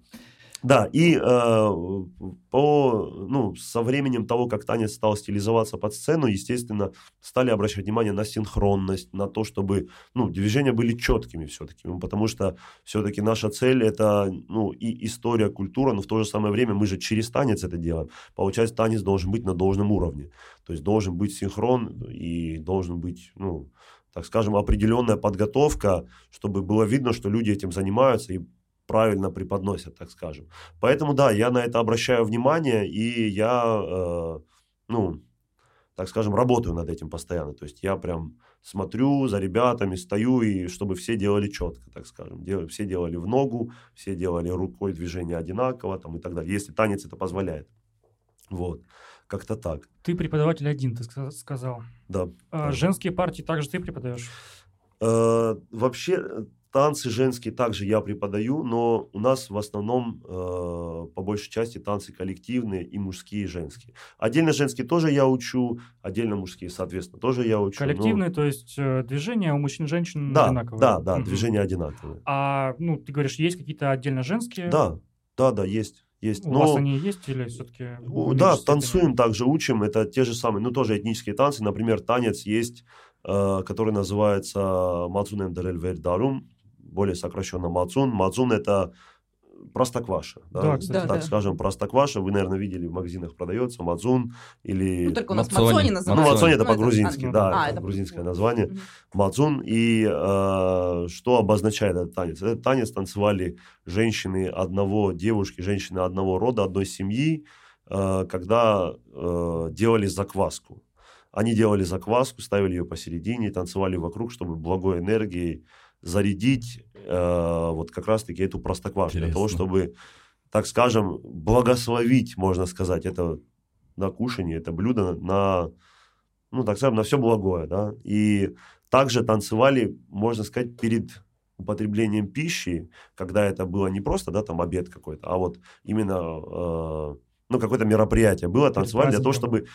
Да, и э, по, ну, со временем того, как танец стал стилизоваться под сцену, естественно, стали обращать внимание на синхронность, на то, чтобы ну, движения были четкими все-таки. Ну, потому что все-таки наша цель это ну, и история, культура, но в то же самое время мы же через танец это делаем. Получается, танец должен быть на должном уровне. То есть должен быть синхрон и должен быть, ну, так скажем, определенная подготовка, чтобы было видно, что люди этим занимаются и правильно преподносят, так скажем. Поэтому, да, я на это обращаю внимание, и я, э, ну, так скажем, работаю над этим постоянно. То есть я прям смотрю за ребятами, стою, и чтобы все делали четко, так скажем. Дел- все делали в ногу, все делали рукой движение одинаково там, и так далее, если танец это позволяет. Вот, как-то так, Ты преподаватель один, ты ска- сказал. да. А Да. женские партии также ты преподаешь? Э, вообще э, танцы женские также я преподаю, но у нас в основном э, по большей части танцы коллективные и мужские, и женские. Отдельно женские тоже я учу, отдельно мужские, соответственно, тоже я учу. но- Коллективные, то есть э, движения у мужчин и женщин Да, одинаковые? да, да, Мгм. движения одинаковые. А, ну, ты говоришь, есть какие-то отдельно женские? Да, да, да, есть, есть. У но... вас они есть или все-таки... Да, танцуем также, учим. Это те же самые, ну, тоже этнические танцы. Например, танец есть, э, который называется Мацун Эмдерель Вердарум, более сокращенно Мацун. Мацун – это простокваша. Да, Да, кстати. Да, так да. скажем, простокваша. Вы, наверное, видели в магазинах продается Мацун или... Ну, только у нас Мацони. Мацони Ну, называется. Мацони это Ну, по-грузински, а, да, а, это это грузинское название. Мацун. И э, что обозначает этот танец? Этот танец танцевали женщины одного, девушки, женщины одного рода, одной семьи, э, когда э, делали закваску. Они делали закваску, ставили ее посередине, танцевали вокруг, чтобы благой энергией зарядить э, вот как раз-таки эту простоквашу, для того, чтобы, так скажем, благословить, можно сказать, это на кушание, это блюдо на, ну, так скажем, на все благое, да, и также танцевали, можно сказать, перед употреблением пищи, когда это было не просто, да, там обед какой-то, а вот именно, э, ну, какое-то мероприятие было, танцевали для того, чтобы,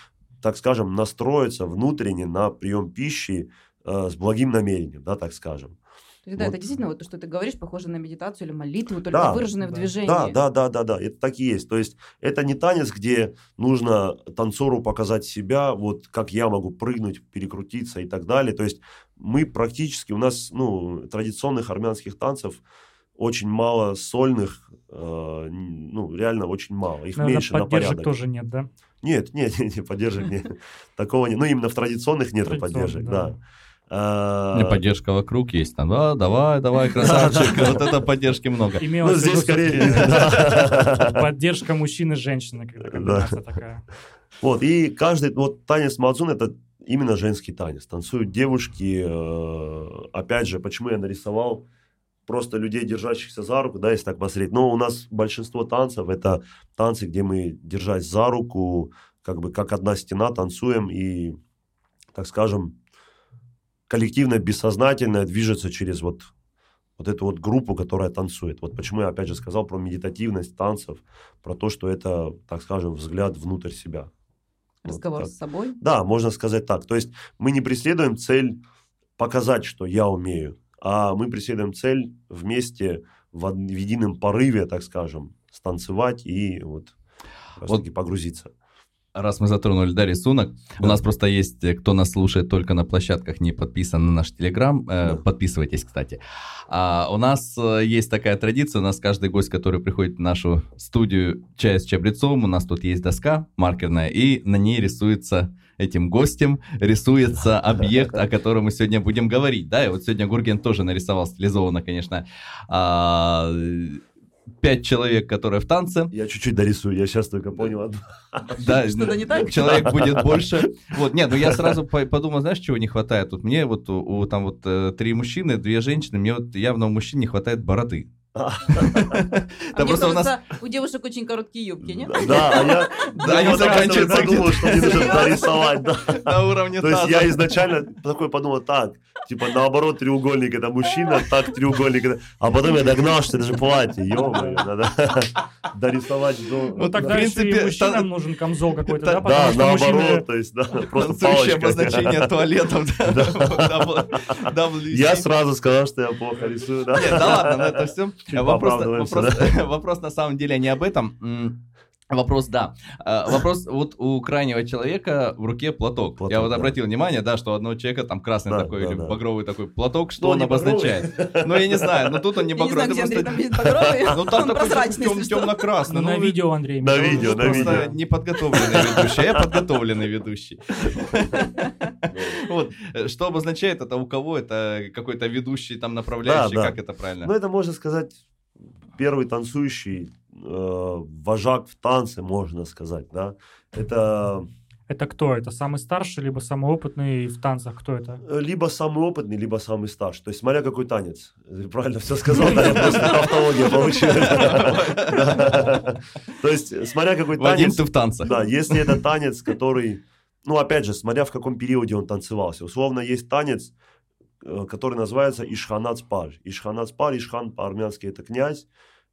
так скажем, настроиться внутренне на прием пищи э, с благим намерением, да, так скажем. То есть, да, Вот. это действительно вот то, что ты говоришь, похоже на медитацию или молитву, только Да, выраженную в да. движении. Да, да, да, да, да, это так и есть. То есть это не танец, где нужно танцору показать себя, вот как я могу прыгнуть, перекрутиться и так далее. То есть мы практически, у нас, ну, традиционных армянских танцев очень мало сольных, э, ну, реально очень мало. Их Наверное, меньше на поддержек порядок. тоже нет, да? Нет, нет, нет, поддержек нет. (laughs) Такого нет. Ну, именно в традиционных нет поддержек, да. А, Не, поддержка вокруг есть там, да, давай, давай, (laughs) красавчик, вот это поддержки много. Имелось Ну, здесь скорее, (laughs) поддержка мужчины и женщины, когда комбинация такая. Вот, и каждый, вот танец Мадзун это именно женский танец. Танцуют девушки, э, опять же, почему я нарисовал просто людей, держащихся за руку, да, если так посмотреть. Но у нас большинство танцев это танцы, где мы, держась за руку, как бы как одна стена, танцуем и, так скажем, коллективно, бессознательно движется через вот, вот эту вот группу, которая танцует. Вот почему я опять же сказал про медитативность танцев, про то, что это, так скажем, взгляд внутрь себя. Вот Разговор так. с собой. Да, можно сказать так. То есть мы не преследуем цель показать, что я умею, а мы преследуем цель вместе в, в едином порыве, так скажем, станцевать и вот, Вот погрузиться. Раз мы затронули, да, рисунок, у Да. нас просто есть, э, кто нас слушает только на площадках, не подписан на наш Телеграм, э, Да. подписывайтесь, кстати. А, у нас э, есть такая традиция, у нас каждый гость, который приходит в нашу студию «Чай с чабрецом», у нас тут есть доска маркерная, и на ней рисуется этим гостем рисуется (laughs) объект, о котором мы сегодня будем говорить, да, и вот сегодня Гурген тоже нарисовал стилизованно, конечно, а, пять человек, которые в танце, Я чуть-чуть дорисую, я сейчас только понял. да, Что-то не так? Человек будет больше. Вот, нет, ну я сразу по- подумал, знаешь, чего не хватает? Вот мне вот у, у там вот э, три мужчины, две женщины, мне вот явно у мужчин не хватает бороды. (laughs) А Да мне просто у нас... кажется, у девушек очень короткие юбки, нет? Да, а я (laughs) Да, они я вот об этом и заканчиваются подумал, что мне нужно дорисовать, да. На уровне То есть я изначально такой подумал, так, типа наоборот треугольник это мужчина, так треугольник это... А потом я догнал, что это же платье, ё-моё, надо (laughs) дорисовать. до- Ну тогда в принципе, мужчинам нужен камзол какой-то, Да, да? Наоборот, то есть, да, просто палочка. обозначение туалетов. да, Я сразу сказал, что я плохо рисую, да? Нет, да ладно, но это все. Вопрос, вопрос, (laughs) вопрос на самом деле не об этом. Вопрос, да. А, Вопрос, вот у крайнего человека в руке платок. Платок, Я вот да. обратил внимание, да, что у одного человека там красный Да, такой да, или да. багровый такой платок, что Ну, он не обозначает? Ну, я не знаю, но тут он не Я не знаю, багровый. где Андрей там просто- видит багровый. (laughs) Ну, там Он такой прозрачный, тем- темно-красный. Ну, на ну, видео, Андрей. На видео, на Просто видео. неподготовленный ведущий, а я подготовленный ведущий. Вот, э, что обозначает это, у кого это какой-то ведущий, там, направляющий, Да, да. как это правильно? Ну, это можно сказать первый танцующий э, вожак в танце, можно сказать, да. Это Это кто? Это самый старший, либо самый опытный в танцах? Кто это? э, либо самый опытный, либо самый старший. То есть, смотря какой танец. Правильно все сказал, да, я просто тавтологию получил. Да. (laughs) То есть, смотря какой Вадим, танец. ты в танцах. Да, если это танец, который, ну, опять же, смотря в каком периоде он танцевался. Условно, есть танец, э, который называется Ишханацпар. Ишханацпар, Ишхан по-армянски это князь,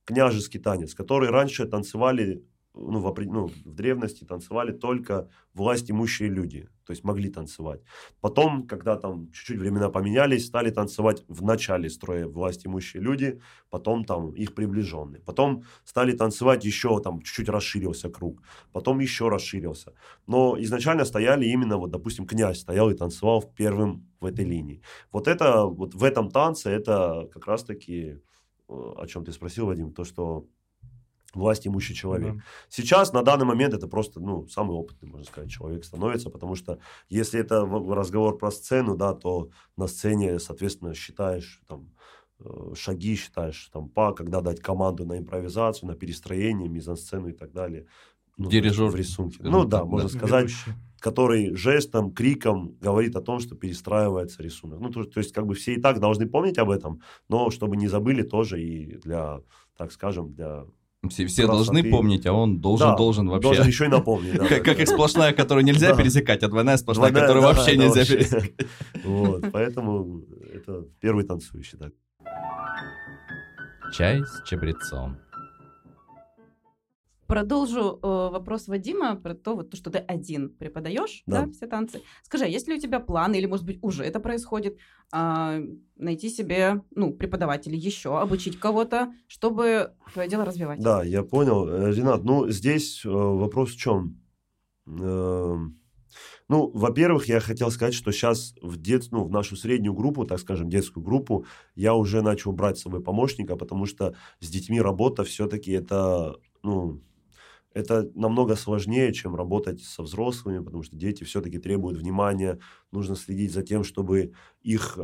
княжеский танец, который раньше танцевали, ну, в, ну, в древности танцевали только власть имущие люди, то есть могли танцевать. Потом, когда там чуть-чуть времена поменялись, стали танцевать в начале строя власть имущие люди, потом там их приближенные. Потом стали танцевать еще, там чуть-чуть расширился круг, потом еще расширился. Но изначально стояли именно, вот, допустим, князь стоял и танцевал первым в этой линии. Вот это, вот в этом танце, это как раз-таки, о чем ты спросил, Вадим, то, что власть имущий человек. Да. Сейчас, на данный момент, это просто, ну, самый опытный, можно сказать, человек становится, потому что если это разговор про сцену, да, то на сцене, соответственно, считаешь там э, шаги, считаешь там па, когда дать команду на импровизацию, на перестроение, мизансцену и так далее. Ну, Дирижер, в рисунке. Ну да, да. можно сказать, Ведущий. Который жестом, криком говорит о том, что перестраивается рисунок. Ну, то, то есть, как бы все и так должны помнить об этом, но чтобы не забыли тоже и для, так скажем, для Все, все красоты. должны помнить, а он должен, Да, должен вообще. Должен еще и напомнить. да, (laughs) Как, да, как да. их сплошная, которую нельзя Да. пересекать, а двойная сплошная, Двойная, которую да, вообще это нельзя вообще. пересекать. (laughs) Вот, поэтому это первый танцующий, так. Чай с чабрецом. Продолжу э, вопрос Вадима про то, вот, то, что ты один преподаешь, да. Да. все танцы. Скажи, а есть ли у тебя план, или, может быть, уже это происходит, а, найти себе, ну, преподавателей еще, обучить кого-то, чтобы твое дело развивать? Да, я понял. Э, Ренат, ну, здесь э, вопрос в чем? Эм, Ну, во-первых, я хотел сказать, что сейчас в, дет... ну, в нашу среднюю группу, так скажем, детскую группу, я уже начал брать с собой помощника, потому что с детьми работа все-таки это, ну, это намного сложнее, чем работать со взрослыми, потому что дети все-таки требуют внимания, нужно следить за тем, чтобы их э,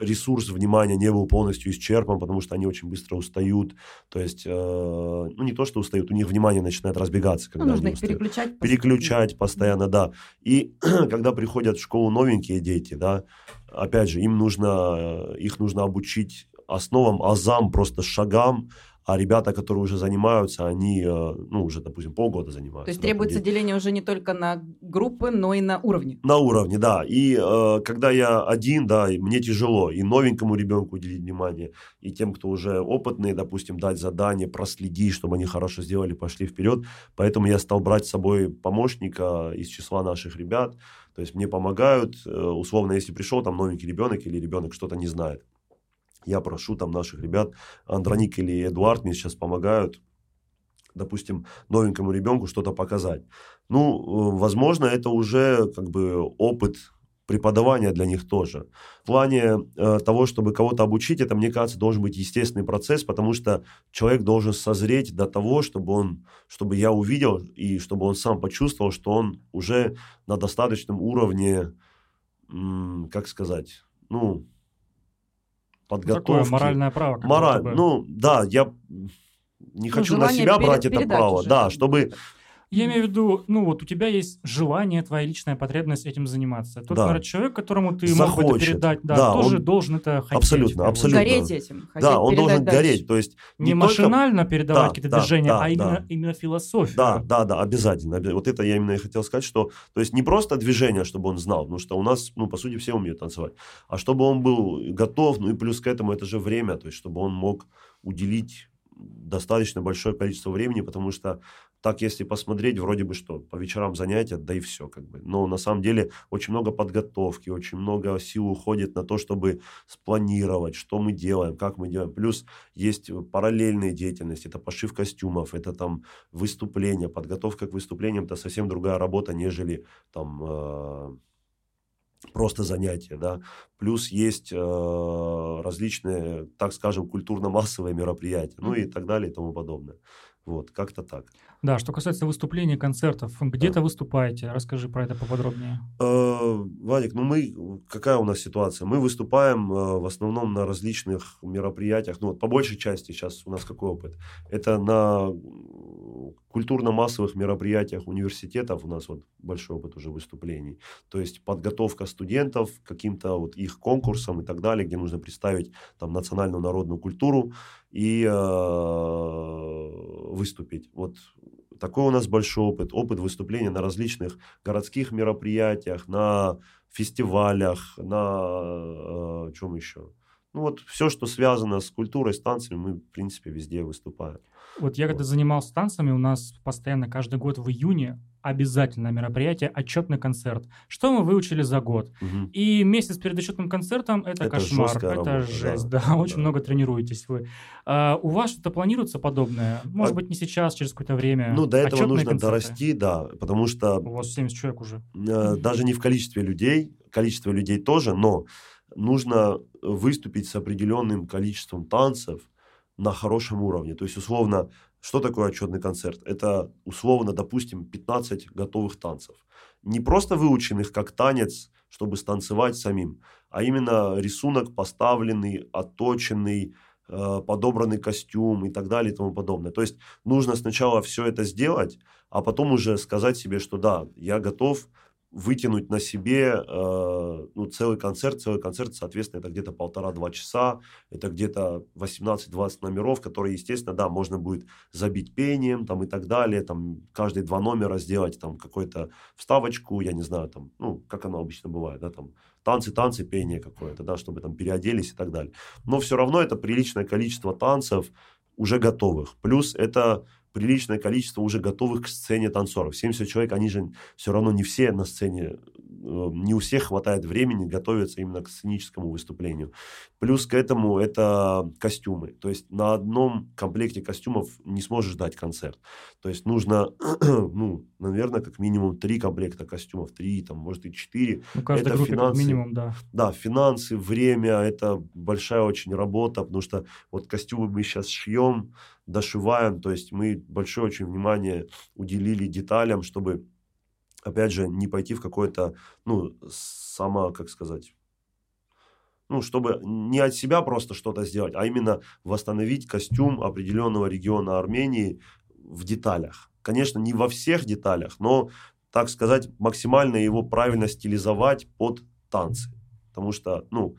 ресурс внимания не был полностью исчерпан, потому что они очень быстро устают. То есть, э, ну не то, что устают, у них внимание начинает разбегаться, Ну, когда нужно они их устают переключать. переключать постоянно, да. И (clears throat) когда приходят в школу новенькие дети, да, опять же, им нужно, э, их нужно обучить основам, азам, просто шагам, а ребята, которые уже занимаются, они, э, ну, уже, допустим, полгода занимаются. То есть да, требуется дети. деление уже не только на группы, но и на уровне. На уровне, да. И э, когда я один, да, и мне тяжело и новенькому ребенку уделить внимание, и тем, кто уже опытный, допустим, дать задание, проследить, чтобы они хорошо сделали, пошли вперед. Поэтому я стал брать с собой помощника из числа наших ребят. То есть мне помогают, э, условно, если пришел там новенький ребенок или ребенок что-то не знает. Я прошу там наших ребят, Андроник или Эдуард мне сейчас помогают, допустим, новенькому ребенку что-то показать. Ну, э, возможно, это уже как бы опыт преподавания для них тоже. В плане э, того, чтобы кого-то обучить, это, мне кажется, должен быть естественный процесс, потому что человек должен созреть до того, чтобы он, чтобы я увидел и чтобы он сам почувствовал, что он уже на достаточном уровне, м, как сказать, ну, подготовки. Такое моральное право. Мораль, ну да, я не хочу на себя брать это право, уже. да, чтобы Я имею в виду, ну вот у тебя есть желание, твоя личная потребность этим заниматься. Тот, Да. наверное, человек, которому ты мог бы это Захочет. передать, да, Да, тоже он- должен это хотеть. Абсолютно, абсолютно. Гореть этим. да, он должен дальше. гореть, то есть Не, только- машинально передавать Да, какие-то да, движения, да, а именно, да. именно философию. Да, да, да, обязательно. Обя- Вот это я именно и хотел сказать, что, то есть не просто движение, чтобы он знал, потому что у нас, ну, по сути, все умеют танцевать, а чтобы он был готов, ну и плюс к этому это же время, то есть чтобы он мог уделить достаточно большое количество времени, потому что так, если посмотреть, вроде бы что, по вечерам занятия, да и все, как бы. Но на самом деле очень много подготовки, очень много сил уходит на то, чтобы спланировать, что мы делаем, как мы делаем. Плюс есть параллельные деятельности, это пошив костюмов, это там выступления, подготовка к выступлениям, это совсем другая работа, нежели там э, просто занятия, да. Плюс есть э, различные, так скажем, культурно-массовые мероприятия, ну и так далее и тому подобное. Вот, как-то так. Да, что касается выступлений, концертов, где-то выступаете, расскажи про это поподробнее. Э, Вадик, ну мы, какая у нас ситуация? Мы выступаем э, в основном на различных мероприятиях, ну вот по большей части сейчас у нас какой опыт? Это на культурно-массовых мероприятиях университетов у нас вот большой опыт уже выступлений. То есть подготовка студентов к каким-то вот их конкурсам и так далее, где нужно представить там национальную народную культуру и э, выступить. Вот такой у нас большой опыт. Опыт выступления на различных городских мероприятиях, на фестивалях, на э, чем еще? Ну вот все, что связано с культурой, с танцами, мы, в принципе, везде выступаем. Вот я когда Вот. занимался танцами, у нас постоянно каждый год в июне обязательное мероприятие, отчетный концерт. Что мы выучили за год? Мгм. И месяц перед отчетным концертом это, Это кошмар, это работа, жесть, да, да, очень да. много тренируетесь вы. А, у вас что-то планируется подобное? Может А- быть, не сейчас, через какое-то время? Ну, до этого Отчетные нужно концерты? дорасти, да, потому что У вас 70 человек уже. э, даже не в количестве людей, количество людей тоже, но нужно выступить с определенным количеством танцев на хорошем уровне. То есть, условно, что такое отчетный концерт? Это, условно, допустим, 15 готовых танцев. Не просто выученных как танец, чтобы станцевать самим, а именно рисунок поставленный, отточенный, э, подобранный костюм и так далее и тому подобное. То есть нужно сначала все это сделать, а потом уже сказать себе, что да, я готов вытянуть на себе э, ну, целый концерт. Целый концерт, соответственно, это где-то полтора-два часа, это где-то 18-20 номеров, которые, естественно, да, можно будет забить пением там, и так далее, там, каждые два номера сделать там какую-то вставочку, я не знаю, там, ну, как оно обычно бывает, да, там, танцы, танцы, пение какое-то, да, чтобы там переоделись и так далее. Но все равно это приличное количество танцев уже готовых. Плюс это приличное количество уже готовых к сцене танцоров. 70 человек, они же все равно не все на сцене Э, не у всех хватает времени готовиться именно к сценическому выступлению. Плюс к этому это костюмы. То есть на одном комплекте костюмов не сможешь дать концерт. То есть нужно, (clears throat) ну, наверное, как минимум три комплекта костюмов, три, там, может и четыре. Ну, каждой это группе финансы, как минимум, да. Да, финансы, время, это большая очень работа, потому что вот костюмы мы сейчас шьем, дошиваем, то есть мы большое очень внимание уделили деталям, чтобы опять же, не пойти в какое-то, ну, само, как сказать, ну, чтобы не от себя просто что-то сделать, а именно восстановить костюм определенного региона Армении в деталях. Конечно, не во всех деталях, но, так сказать, максимально его правильно стилизовать под танцы. Потому что, ну,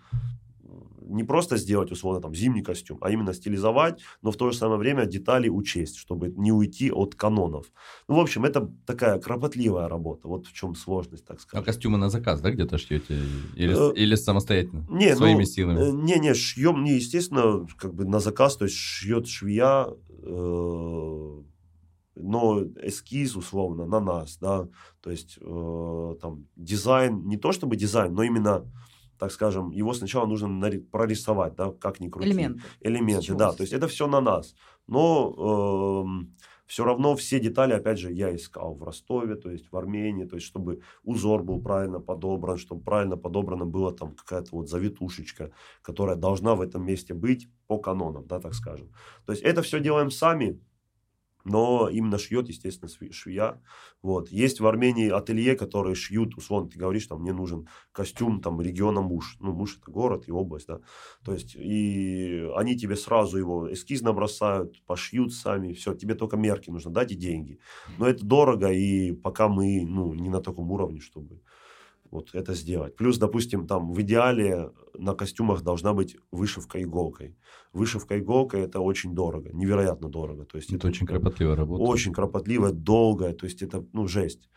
не просто сделать, условно, там, зимний костюм, а именно стилизовать, но в то же самое время детали учесть, чтобы не уйти от канонов. Ну, в общем, это такая кропотливая работа. Вот в чем сложность, так сказать. А костюмы на заказ, да, где-то шьете? Или, Э, или самостоятельно? Не, своими ну, силами? э, Не, не, шьем, не, естественно, как бы на заказ, то есть шьет швея, э, но эскиз, условно, на нас, да, то есть э, там дизайн, не то чтобы дизайн, но именно, так скажем, его сначала нужно прорисовать, да, как ни крути. Элементы. Элементы, да, то есть это все на нас, но все равно все детали, опять же, я искал в Ростове, то есть в Армении, то есть чтобы узор был правильно подобран, чтобы правильно подобрана была там какая-то вот завитушечка, которая должна в этом месте быть по канонам, да, так скажем. То есть это все делаем сами, но именно шьет, естественно, швея. Вот. Есть в Армении ателье, которые шьют, условно, ты говоришь, там, мне нужен костюм там региона Муш. Ну, Муш это город и область, да. То есть, и они тебе сразу его эскиз набросают, пошьют сами, все, тебе только мерки нужно дать и деньги. Но это дорого, и пока мы, ну, не на таком уровне, чтобы вот это сделать. Плюс, допустим, там в идеале на костюмах должна быть вышивка иголкой. Вышивка иголкой это очень дорого, невероятно дорого. То есть Это очень кропотливая работа. очень кропотливая, долгая, то есть это, ну, жесть.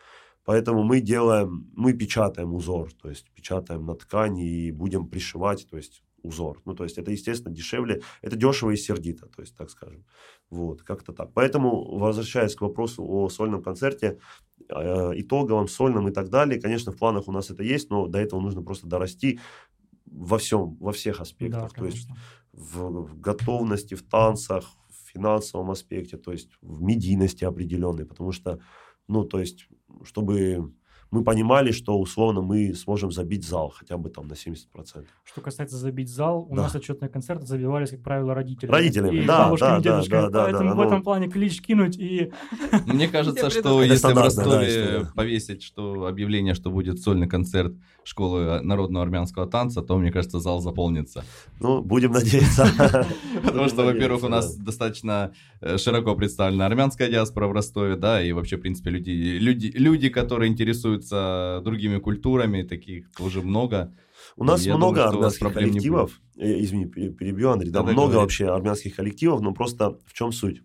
Поэтому мы делаем, мы печатаем узор, то есть печатаем на ткани и будем пришивать, то есть узор. Ну, то есть это, естественно, дешевле, это дешево и сердито, то есть, так скажем. Вот, как-то так. Поэтому, возвращаясь к вопросу о сольном концерте, э, итоговом, сольном и так далее, конечно, в планах у нас это есть, но до этого нужно просто дорасти во всем, во всех Да, аспектах. то есть в, в готовности, в танцах, в финансовом аспекте, то есть в медийности определенной, потому что, ну, то есть, чтобы мы понимали, что условно мы сможем забить зал хотя бы там на 70%. Что касается забить зал, у Да. нас отчетные концерты забивались, как правило, родителями. Родителями, и да, бабушками, да, да, дедушками. да, да, Поэтому да, в этом ну. плане клич кинуть и... (laughs) Мне кажется, что если в Ростове повесить что объявление, что будет сольный концерт школы народного армянского танца, то, мне кажется, зал заполнится. Ну, будем надеяться. (laughs) Потому что, во-первых, у нас достаточно э, широко представлена армянская диаспора в Ростове, да, и вообще, в принципе, люди, люди, люди которые интересуются другими культурами, таких тоже много. У нас Я много думаю, что у вас армянских коллективов. Э, Извини, пере- перебью, Андрей. Да, Да-да, много говори. вообще армянских коллективов, но просто в чем суть?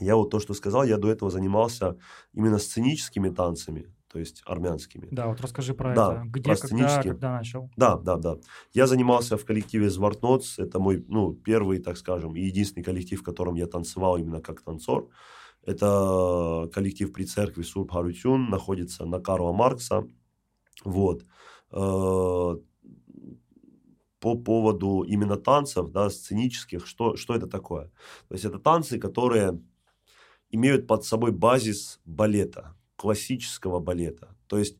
Я вот то, что сказал, я до этого занимался именно сценическими танцами, то есть армянскими. Да, вот расскажи про Да, это. Где, про когда, когда начал? Да, да, да. Я занимался в коллективе Звартноц. Это мой, ну, первый, так скажем, и единственный коллектив, в котором я танцевал именно как танцор. Это коллектив при церкви Сурб Харутюн, находится на Карла Маркса. Вот. Э, По поводу именно танцев, да, сценических, что, что это такое? То есть это танцы, которые имеют под собой базис балета, классического балета. То есть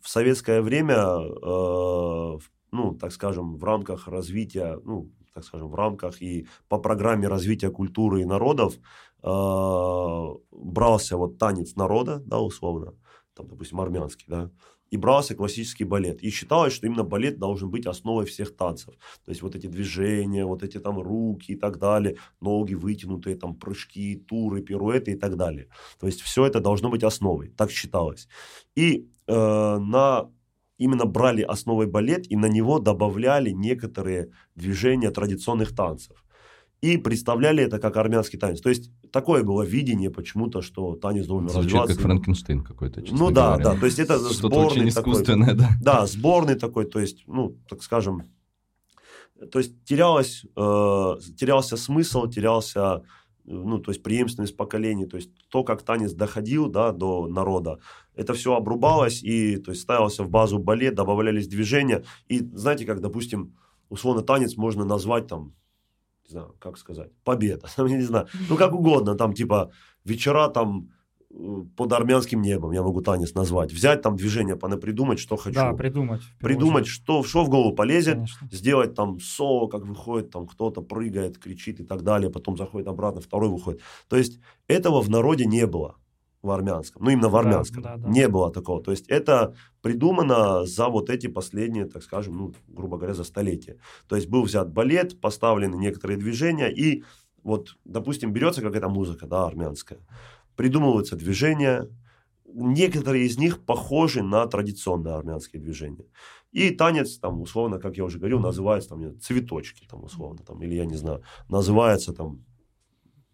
в советское время, э, ну, так скажем, в рамках развития, ну, так скажем, в рамках и по программе развития культуры и народов э, брался вот танец народа, да, условно, там, допустим, армянский, да, и брался классический балет. И считалось, что именно балет должен быть основой всех танцев. То есть вот эти движения, вот эти там руки и так далее, ноги вытянутые, там прыжки, туры, пируэты и так далее. То есть все это должно быть основой, так считалось. И э, на именно брали основой балет и на него добавляли некоторые движения традиционных танцев. И представляли это как армянский танец. То есть такое было видение почему-то, что танец должен Звучит развиваться. как Франкенштейн какой-то, Ну да, говоря. да, то есть это Что-то сборный очень такой. искусственное, да. Да, сборный такой, то есть, ну, так скажем, то есть терялось, э, терялся смысл, терялся, ну, то есть преемственность поколений, то есть то, как танец доходил, да, до народа, это все обрубалось и, то есть, ставился в базу балет, добавлялись движения, и знаете, как, допустим, условно танец можно назвать там, не знаю, как сказать, победа, (laughs) я не знаю, ну, как угодно, там, типа, вечера там под армянским небом, я могу танец назвать, взять там движение, понапридумать, что хочу Да, придумать. придумать, очередь, что, что в голову полезет, конечно. сделать там соло, как выходит, там кто-то прыгает, кричит и так далее, потом заходит обратно, второй выходит. То есть этого в народе не было в армянском, ну именно в Да, армянском, да, да. не было такого. То есть это придумано за вот эти последние, так скажем, ну, грубо говоря, за столетие. То есть был взят балет, поставлены некоторые движения, и вот, допустим, берется какая-то музыка, да, армянская, придумываются движения, некоторые из них похожи на традиционные армянские движения. И танец, там, условно, как я уже говорил, называется там, цветочки, там, условно, там, или я не знаю, называется там,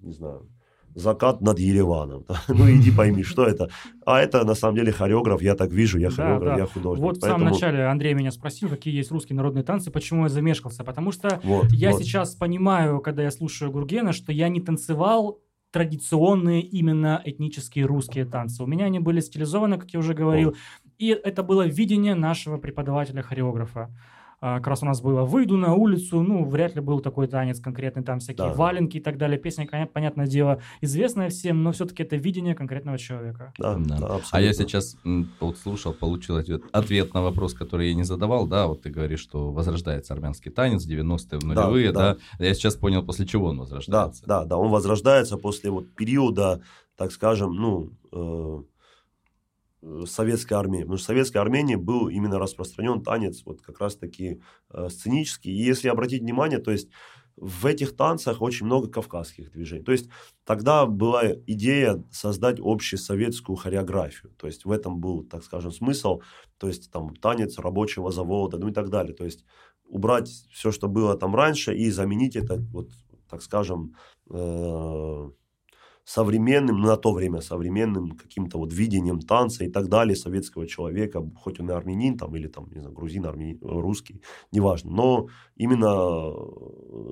не знаю, закат над Ереваном. да. (laughs) Ну, иди пойми, что это. А это, на самом деле, хореограф, я так вижу, я Да, хореограф, да. я художник. Вот в самом Поэтому- начале Андрей меня спросил, какие есть русские народные танцы, почему я замешкался. Потому что Вот, я вот. сейчас понимаю, когда я слушаю Гургена, что я не танцевал традиционные именно этнические русские танцы. У меня они были стилизованы, как я уже говорил, и это было видение нашего преподавателя-хореографа. А, Как раз у нас было «Выйду на улицу», ну, вряд ли был такой танец конкретный, там всякие Да. валенки и так далее. Песня, понятное дело, известная всем, но все-таки это видение конкретного человека. Да, Да. да, А я сейчас вот слушал, получил ответ, ответ на вопрос, который я не задавал, да, вот ты говоришь, что возрождается армянский танец, 90-е, в нулевые, да, да. Я сейчас понял, после чего он Да, возрождается. да, да, он возрождается после вот периода, так скажем, ну, э, советской армии. Потому что в советской Армении был именно распространен танец вот как раз-таки э, сценический. И если обратить внимание, то есть в этих танцах очень много кавказских движений. То есть тогда была идея создать общесоветскую хореографию. То есть в этом был, так скажем, смысл. То есть там танец рабочего завода, ну и так далее. То есть убрать все, что было там раньше, и заменить это, вот, так скажем, э, современным, ну, на то время современным каким-то вот видением танца и так далее советского человека, хоть он и армянин там, или там, не знаю, грузин, армянин, русский, неважно. Но именно э,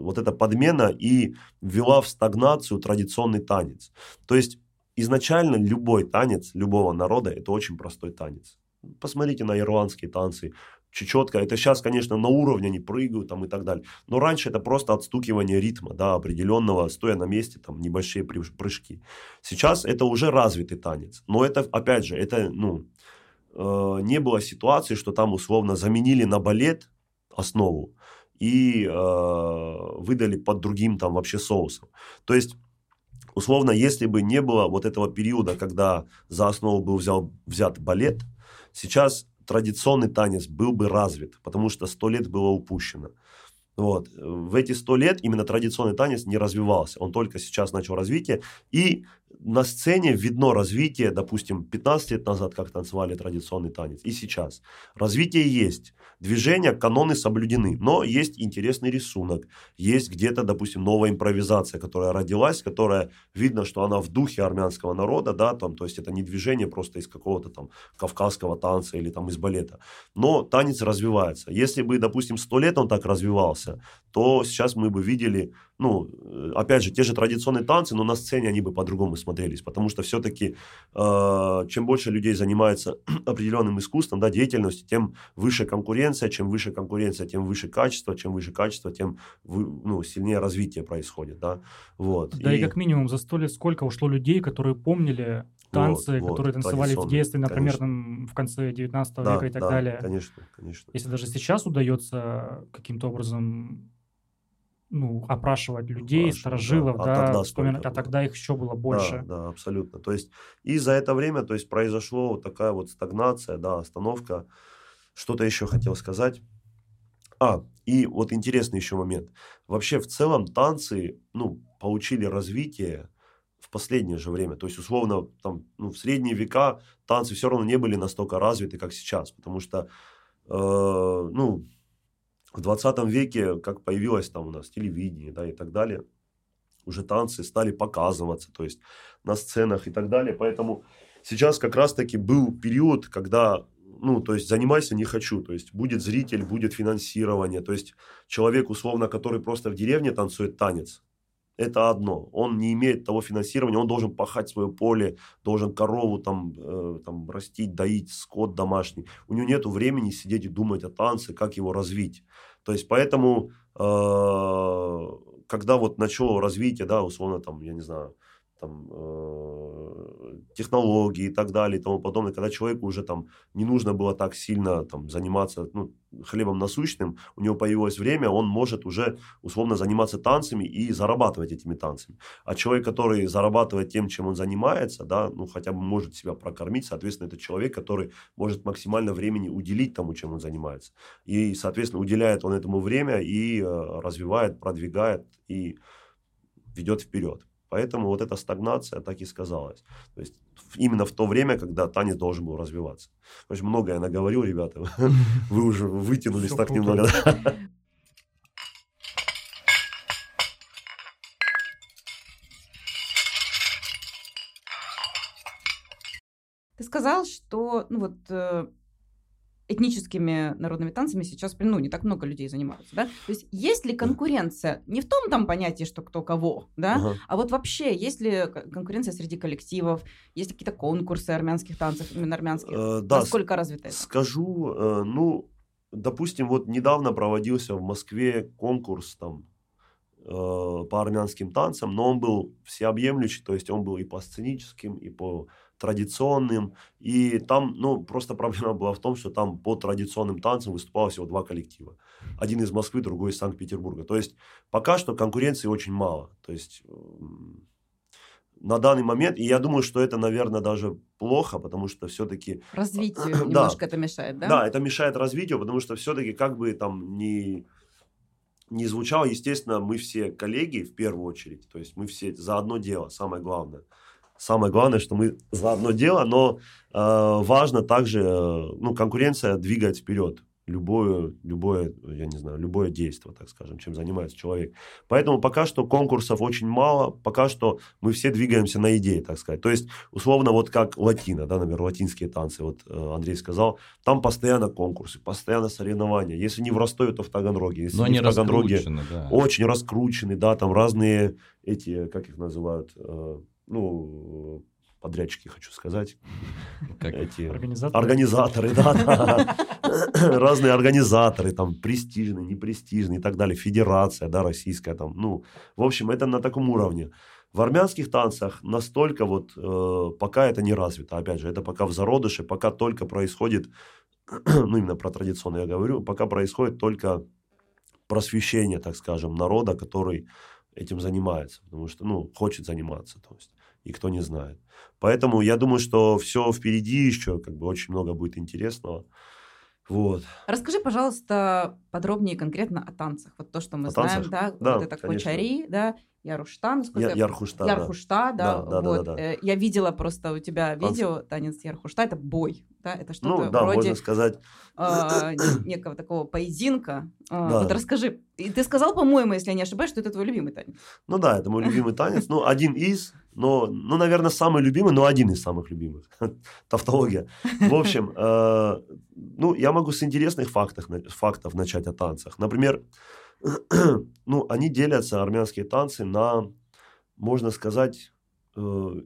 вот эта подмена и ввела в стагнацию традиционный танец. То есть изначально любой танец любого народа – это очень простой танец. Посмотрите на ирландские танцы, чечетка. Это сейчас, конечно, на уровне они прыгают там и так далее. Но раньше это просто отстукивание ритма, да, определенного, стоя на месте, там, небольшие прыж- прыжки. Сейчас это уже развитый танец. Но это, опять же, это, ну, э, не было ситуации, что там условно заменили на балет основу и э, выдали под другим там вообще соусом. То есть условно, если бы не было вот этого периода, когда за основу был взял, взят балет, сейчас традиционный танец был бы развит, потому что сто лет было упущено. Вот. В эти сто лет именно традиционный танец не развивался. Он только сейчас начал развитие. И на сцене видно развитие, допустим, 15 лет назад, как танцевали традиционный танец, и сейчас. Развитие есть. Движения, каноны соблюдены. Но есть интересный рисунок. Есть где-то, допустим, новая импровизация, которая родилась, которая видно, что она в духе армянского народа, да, там, то есть это не движение просто из какого-то там кавказского танца или там из балета. Но танец развивается. Если бы, допустим, сто лет он так развивался, то сейчас мы бы видели, ну, э, опять же, те же традиционные танцы, но на сцене они бы по-другому смотрелись, потому что все-таки э, чем больше людей занимается (clears throat) определенным искусством, да, деятельностью, тем выше конкуренция, чем выше конкуренция, тем выше качество, чем выше качество, тем вы- ну, сильнее развитие происходит, да, вот. Да и, как минимум за сто лет сколько ушло людей, которые помнили танцы, вот, которые танцевали в детстве, например, там, в конце 19 Да, века и так да, далее. Конечно, конечно. Если даже сейчас удается каким-то образом ну, опрашивать людей, Опрашивать, старожилов, да. А да, тогда вспоминать, а тогда их еще было больше. Да, да, абсолютно. То есть и за это время, то есть произошло вот такая вот стагнация, да, остановка. Что-то еще хотел сказать. А, и вот интересный еще момент. Вообще в целом танцы, ну, получили развитие в последнее же время. То есть, условно, там, ну, в средние века танцы все равно не были настолько развиты, как сейчас. Потому что, э, ну, в 20 веке, как появилось там у нас телевидение, да, и так далее, уже танцы стали показываться, то есть на сценах и так далее. Поэтому сейчас как раз-таки был период, когда ну, то есть занимайся не хочу, то есть будет зритель, будет финансирование, то есть человек, условно, который просто в деревне танцует танец, это одно. Он не имеет того финансирования, он должен пахать свое поле, должен корову там, э, там растить, доить, скот домашний. У него нет времени сидеть и думать о танце, как его развить. То есть поэтому, э, когда вот начало развитие, да, условно там, я не знаю, там, э, технологии и так далее и тому подобное, когда человеку уже там не нужно было так сильно там, заниматься ну, хлебом насущным, у него появилось время, он может уже условно заниматься танцами и зарабатывать этими танцами. А человек, который зарабатывает тем, чем он занимается, да, ну хотя бы может себя прокормить, соответственно, это человек, который может максимально времени уделить тому, чем он занимается. И, соответственно, уделяет он этому время и э, развивает, продвигает и ведет вперед. Поэтому вот эта стагнация так и сказалась. То есть именно в то время, когда танец должен был развиваться. Есть многое наговорил, ребята. (laughs) Вы уже вытянулись так немного. Ты сказал, что ну вот э, этническими народными танцами сейчас, ну, не так много людей занимаются, да? То есть есть ли конкуренция, не в том там понятии, что кто кого, да, uh-huh. а вот вообще есть ли конкуренция среди коллективов, есть ли какие-то конкурсы армянских танцев, именно армянских? Uh, да, Насколько развито это? Скажу, uh, ну, допустим, вот недавно проводился в Москве конкурс там uh, по армянским танцам, но он был всеобъемлющий, то есть он был и по сценическим, и по традиционным. И там, ну, просто проблема (laughs) была в том, что там по традиционным танцам выступало всего два коллектива. Один из Москвы, другой из Санкт-Петербурга. То есть пока что конкуренции очень мало. То есть на данный момент, и я думаю, что это, наверное, даже плохо, потому что все-таки... Развитию (clears throat) немножко да, это мешает, да? Да, это мешает развитию, потому что все-таки как бы там не не звучало, естественно, мы все коллеги в первую очередь, то есть мы все за одно дело, самое главное самое главное, что мы за одно дело, но э, важно также, э, ну, конкуренция двигает вперед любое, любое, я не знаю, любое действие, так скажем, чем занимается человек. Поэтому пока что конкурсов очень мало, пока что мы все двигаемся на идее, так сказать. То есть, условно, вот как латина, да, например, латинские танцы, вот э, Андрей сказал, там постоянно конкурсы, постоянно соревнования. Если не в Ростове, то в Таганроге. Если Но не они в Таганроге, да. очень раскручены, да, там разные эти, как их называют, э, ну, подрядчики, хочу сказать. (laughs) Как? Эти организаторы? Организаторы, да, да. (laughs) Разные организаторы, там, престижные, непрестижные и так далее. Федерация, да, российская, там, ну, в общем, это на таком уровне. В армянских танцах настолько вот, э, пока это не развито, опять же, это пока в зародыше, пока только происходит, (clears throat) ну, именно про традиционно я говорю, пока происходит только просвещение, так скажем, народа, который этим занимается, потому что, ну, хочет заниматься, то есть, и кто не знает. Поэтому я думаю, что все впереди еще, как бы очень много будет интересного. Вот. Расскажи, пожалуйста, подробнее конкретно о танцах. Вот то, что мы о знаем, танцах? да, да вот это конечно. Кочари, да, Яруштан. Я, я... Ярхушта, Ярхушта, да. да, да, вот. да, да, да. Я видела просто у тебя видео, танец Ярхушта, это бой, да, это что-то ну, да, вроде... можно сказать... Э, некого такого поединка. Э, да. Вот расскажи. И ты сказал, по-моему, если я не ошибаюсь, что это твой любимый танец. Ну да, это мой любимый танец. Ну, один из, но, ну, наверное, самый любимый, но один из самых любимых. (laughs) Тавтология. В общем, э, ну, я могу с интересных фактов, фактов начать о танцах. Например, (clears throat) ну, они делятся, армянские танцы, на, можно сказать, э,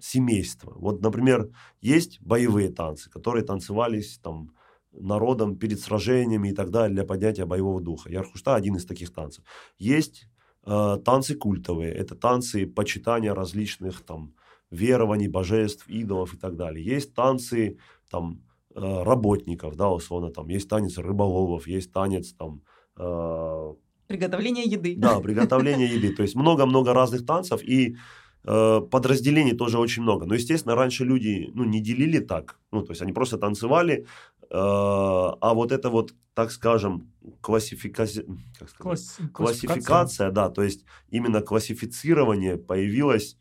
семейство. Вот, например, есть боевые танцы, которые танцевались там народом перед сражениями и так далее для поднятия боевого духа. Ярхушта один из таких танцев. Есть танцы культовые, это танцы почитания различных там верований, божеств, идолов и так далее. Есть танцы там э, работников, да, условно, там есть танец рыболовов, есть танец там Э, приготовление еды. Да, приготовление еды. То есть много-много разных танцев и э, подразделений тоже очень много. Но, естественно, раньше люди ну, не делили так. Ну, то есть они просто танцевали, э, а вот это вот, так скажем, классификация, как? Класс... классификация, да, то есть именно классифицирование появилось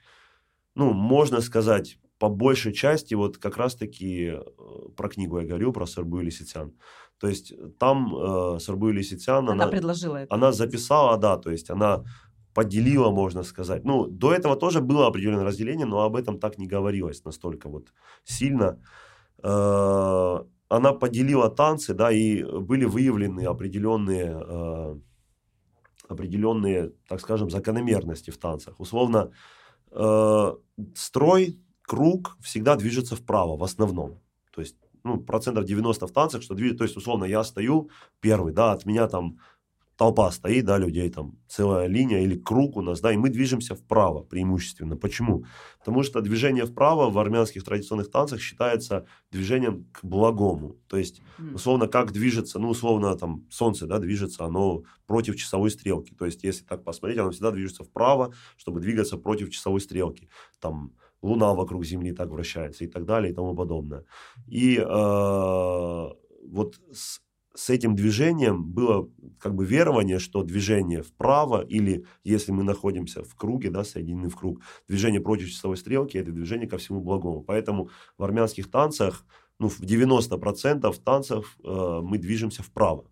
ну, можно сказать, по большей части вот как раз-таки э, про книгу я говорю, про Сарбу Лисицян. То есть там э, Сарбу Лисицян, Она, она, предложила это. она записала, да, то есть она поделила, можно сказать. Ну, до этого тоже было определенное разделение, но об этом так не говорилось настолько вот сильно. Э, она поделила танцы, да, и были выявлены определенные, э, определенные, так скажем, закономерности в танцах. Условно, э, строй, круг всегда движется вправо в основном. То есть, ну, процентов 90 в танцах, что движется, то есть, условно, я стою первый, да, от меня там толпа стоит, да, людей там, целая линия или круг у нас, да, и мы движемся вправо преимущественно. Почему? Потому что движение вправо в армянских традиционных танцах считается движением к благому. То есть, условно, как движется, ну, условно, там, солнце, да, движется, оно против часовой стрелки. То есть, если так посмотреть, оно всегда движется вправо, чтобы двигаться против часовой стрелки. Там, Луна вокруг Земли так вращается и так далее и тому подобное. И э, вот с, с этим движением было как бы верование, что движение вправо или если мы находимся в круге, да, соединены в круг, движение против часовой стрелки – это движение ко всему благому. Поэтому в армянских танцах, ну, в 90% танцев э, мы движемся вправо.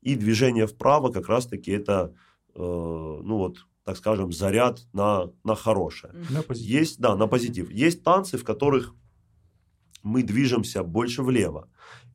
И движение вправо как раз-таки это, э, ну вот, так скажем, заряд на, на хорошее. На позитив. Есть, да, на позитив. Есть танцы, в которых мы движемся больше влево.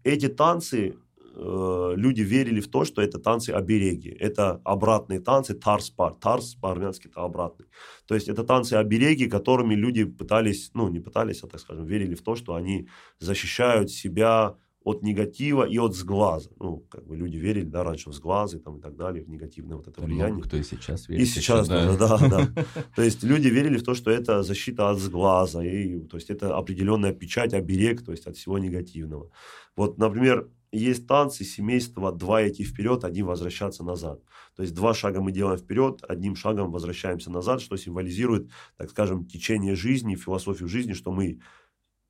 Эти танцы, э, люди верили в то, что это танцы обереги. Это обратные танцы, тарс-пар. Тарс по-армянски это обратный. То есть это танцы обереги, которыми люди пытались, ну не пытались, а так скажем, верили в то, что они защищают себя от негатива и от сглаза. Ну, как бы люди верили, да, раньше в сглазы там, и так далее, в негативное вот это Да влияние. много кто и сейчас верит. И сейчас, да, да, да. То есть люди верили в то, что это защита от сглаза, и, то есть это определенная печать, оберег, то есть от всего негативного. Вот, например, есть танцы семейства два идти вперед, один возвращаться назад. То есть два шага мы делаем вперед, одним шагом возвращаемся назад, что символизирует, так скажем, течение жизни, философию жизни, что мы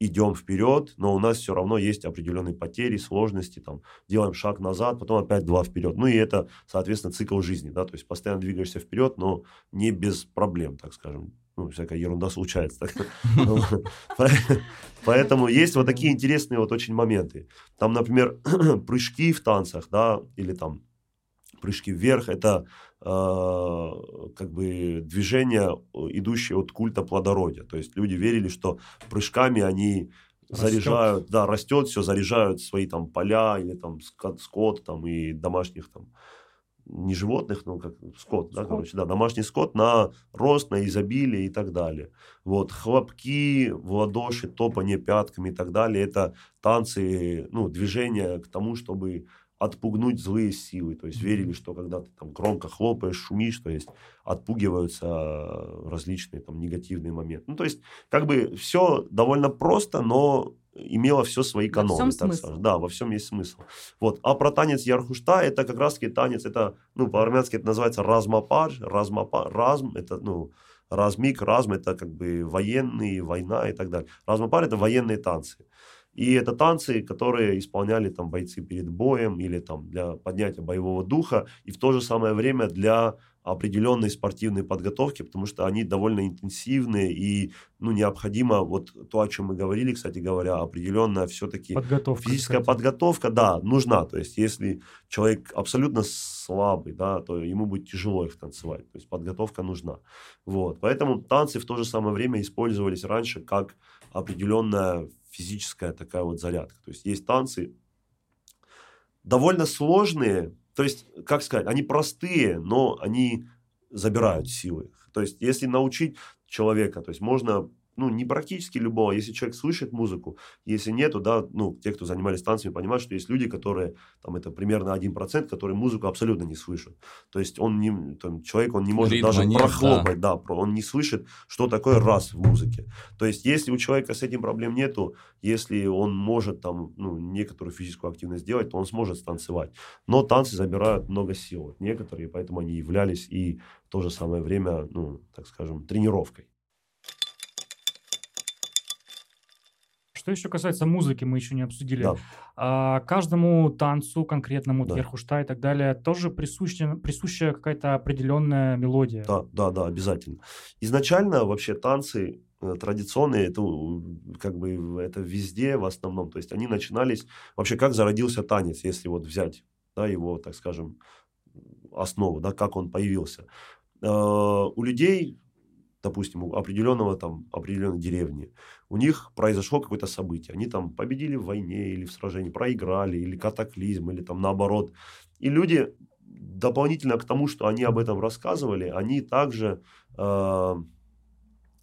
идем вперед, но у нас все равно есть определенные потери, сложности, там, делаем шаг назад, потом опять два вперед. Ну и это, соответственно, цикл жизни, да, то есть постоянно двигаешься вперед, но не без проблем, так скажем. Ну, всякая ерунда случается. (laughs) Поэтому есть вот такие интересные вот очень моменты. Там, например, (clears throat) прыжки в танцах, да, или там прыжки вверх, это как бы движение, идущее от культа плодородия. То есть люди верили, что прыжками они Растет. заряжают, да, растет все, заряжают свои там поля или там скот, скот там и домашних там не животных, но как скот, да, Скот. короче, да, домашний скот на рост, на изобилие и так далее. Вот, хлопки в ладоши, топание пятками и так далее, это танцы, ну, движения к тому, чтобы отпугнуть злые силы. То есть верили, что когда ты там громко хлопаешь, шумишь, то есть отпугиваются э, различные там негативные моменты. Ну, то есть как бы все довольно просто, но имело все свои Во каноны. всем так смысл. скажем. Да, во всем есть смысл. Вот. А про танец Ярхушта, это как раз-таки танец, это, ну, по-армянски это называется размапар, размапар, разм, это, ну, размик, разм, это как бы военный, война и так далее. Размапар это военные танцы. И это танцы, которые исполняли там бойцы перед боем или там для поднятия боевого духа, и в то же самое время для определенной спортивной подготовки, потому что они довольно интенсивные и ну, необходимо вот то, о чем мы говорили, кстати говоря, определенная все-таки Подготовка. физическая кстати. подготовка, да, нужна. То есть, если человек абсолютно слабый, да, то ему будет тяжело их танцевать. То есть, подготовка нужна. Вот. Поэтому танцы в то же самое время использовались раньше как определенная физическая такая вот зарядка. То есть, есть танцы довольно сложные, то есть, как сказать, они простые, но они забирают силы. То есть, если научить человека, то есть можно ну, не практически любого, если человек слышит музыку, если нету, да, ну, те, кто занимались танцами, понимают, что есть люди, которые, там, это примерно 1%, которые музыку абсолютно не слышат. То есть, он не, там, человек, он не может Ритма даже нет, прохлопать, да. про- он не слышит, что такое раз в музыке. То есть, если у человека с этим проблем нету, если он может, там, ну, некоторую физическую активность сделать, то он сможет станцевать. Но танцы забирают много сил, некоторые, поэтому они являлись и в то же самое время, ну, так скажем, тренировкой. Что еще касается музыки, мы еще не обсудили. Да. А, каждому танцу, конкретному Да. Тверхушта и так далее, тоже присуща, присуща какая-то определенная мелодия. Да, да, да, обязательно. Изначально вообще танцы э, традиционные, это как бы это везде в основном. То есть они начинались... Вообще, как зародился танец, если вот взять да, его, так скажем, основу, да, как он появился. Э, у людей, допустим, у определенного там, определенной деревни, у них произошло какое-то событие. Они там победили в войне или в сражении, проиграли, или катаклизм, или там наоборот. И люди дополнительно к тому, что они об этом рассказывали, они также э,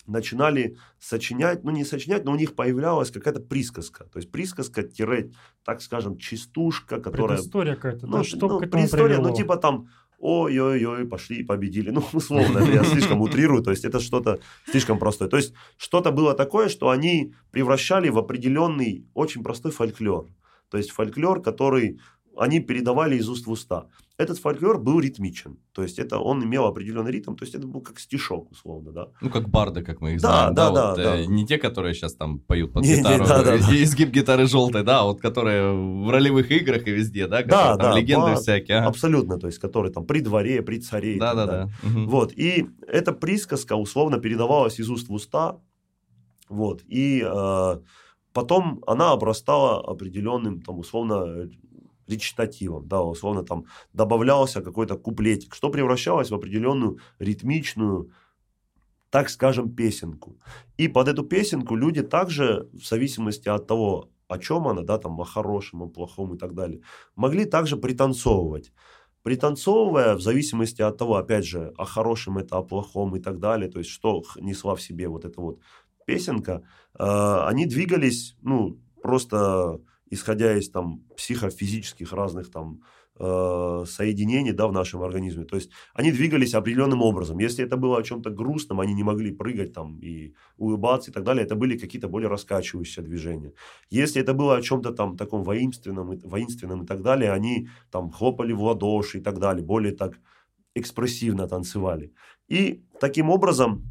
начинали сочинять, ну не сочинять, но у них появлялась какая-то присказка. То есть присказка, тире, так скажем, частушка, которая... Предыстория какая-то, ну, да, что ну, к этому предыстория, привело? ну типа там ой-ой-ой, пошли и победили. Ну, условно, я слишком утрирую, то есть это что-то слишком простое. То есть что-то было такое, что они превращали в определенный, очень простой фольклор. То есть фольклор, который они передавали из уст в уста. Этот фольклор был ритмичен, то есть это он имел определенный ритм, то есть это был как стишок, условно, да. Ну, как барды, как мы их Да, знаем. да, вот, да, э, да. Не те, которые сейчас там поют под Не, не, гитару, да, да, да. и изгиб гитары желтой, да, а вот которые в ролевых играх и везде, да, которые Да, там да, легенды бар, всякие. ага. Абсолютно, то есть который там при дворе, при царе. так далее. Да-да-да. мгм. Вот, и эта присказка условно передавалась из уст в уста, вот, и э, потом она обрастала определенным, там, условно, речитативом, да, условно, там, добавлялся какой-то куплетик, что превращалось в определенную ритмичную, так скажем, песенку. И под эту песенку люди также, в зависимости от того, о чем она, да, там, о хорошем, о плохом и так далее, могли также пританцовывать пританцовывая, в зависимости от того, опять же, о хорошем это, о плохом и так далее, то есть что несла в себе вот эта вот песенка, э, они двигались, ну, просто исходя из там психофизических разных там э, соединений, да, в нашем организме. То есть они двигались определенным образом. Если это было о чем-то грустном, они не могли прыгать там и улыбаться и так далее, это были какие-то более раскачивающиеся движения. Если это было о чем-то там таком воинственном, воинственном и так далее, они там хлопали в ладоши и так далее, более так экспрессивно танцевали. И таким образом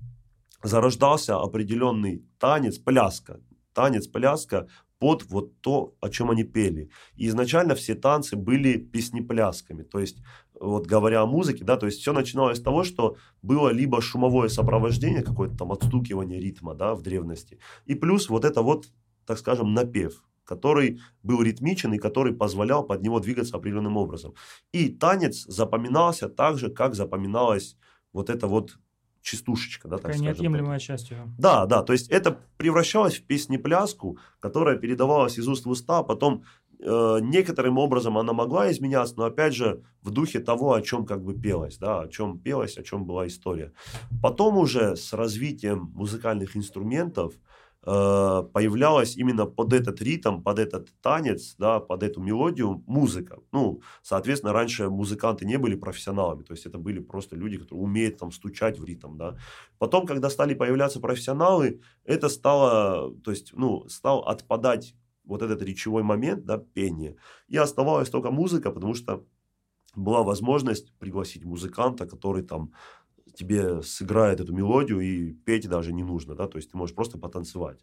зарождался определенный танец, пляска. Танец, пляска под вот то, о чем они пели. И изначально все танцы были песнеплясками. То есть, вот говоря о музыке, да, то есть все начиналось с того, что было либо шумовое сопровождение, какое-то там отстукивание ритма, да, в древности, и плюс вот это вот, так скажем, напев, который был ритмичен и который позволял под него двигаться определенным образом. И танец запоминался так же, как запоминалась вот эта вот частушечка, да, так Такая скажем. неотъемлемая часть ее. Да, да, то есть это превращалось в песнепляску, которая передавалась из уст в уста, а потом э, некоторым образом она могла изменяться, но опять же в духе того, о чем как бы пелось, да, о чем пелось, о чем была история. Потом уже с развитием музыкальных инструментов э, появлялась именно под этот ритм, под этот танец, да, под эту мелодию музыка. Ну, соответственно, раньше музыканты не были профессионалами, то есть это были просто люди, которые умеют там стучать в ритм, да. Потом, когда стали появляться профессионалы, это стало, то есть, ну, стал отпадать вот этот речевой момент, да, пение, и оставалась только музыка, потому что была возможность пригласить музыканта, который там тебе сыграет эту мелодию, и петь даже не нужно, да, то есть ты можешь просто потанцевать.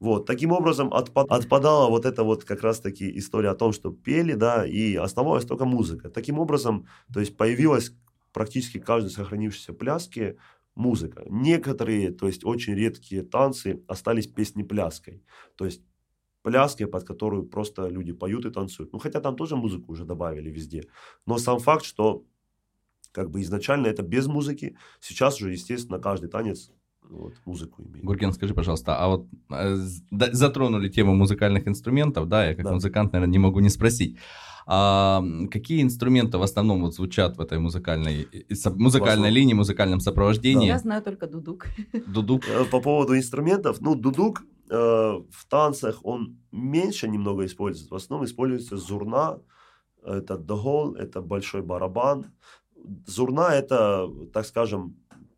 Вот, таким образом отпа- отпадала вот эта вот как раз-таки история о том, что пели, да, и оставалась только музыка. Таким образом, то есть появилась практически каждой сохранившейся пляске музыка. Некоторые, то есть очень редкие танцы остались песнепляской. То есть пляской, под которую просто люди поют и танцуют. Ну, хотя там тоже музыку уже добавили везде. Но сам факт, что как бы изначально это без музыки, сейчас уже, естественно, каждый танец вот, музыку имеет. Гурген, скажи, пожалуйста, а вот э, да- затронули тему музыкальных инструментов, да, я как Да. музыкант, наверное, не могу не спросить. А, какие инструменты в основном вот звучат в этой музыкальной, и- со- музыкальной линии, музыкальном сопровождении? Я знаю только дудук. (laughs) Дудук. Э, По поводу инструментов, ну, дудук э, в танцах он меньше немного используется. В основном используется зурна, это догол, это большой барабан. Зурна это, так скажем,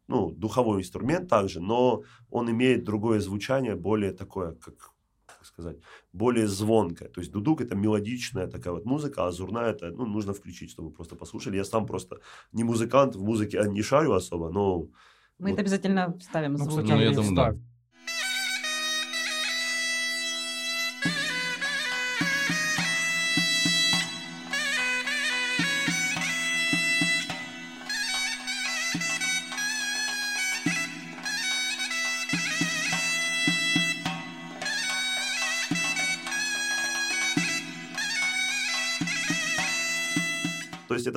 ну, духовой инструмент также, но он имеет другое звучание, более такое, как, как сказать, более звонкое. То есть дудук это мелодичная такая вот музыка, а зурна это, ну, нужно включить, чтобы просто послушали. Я сам просто не музыкант, в музыке не шарю особо, но Мы Вот. это обязательно вставим Ну, звуки. кстати, Ну, я думаю, да.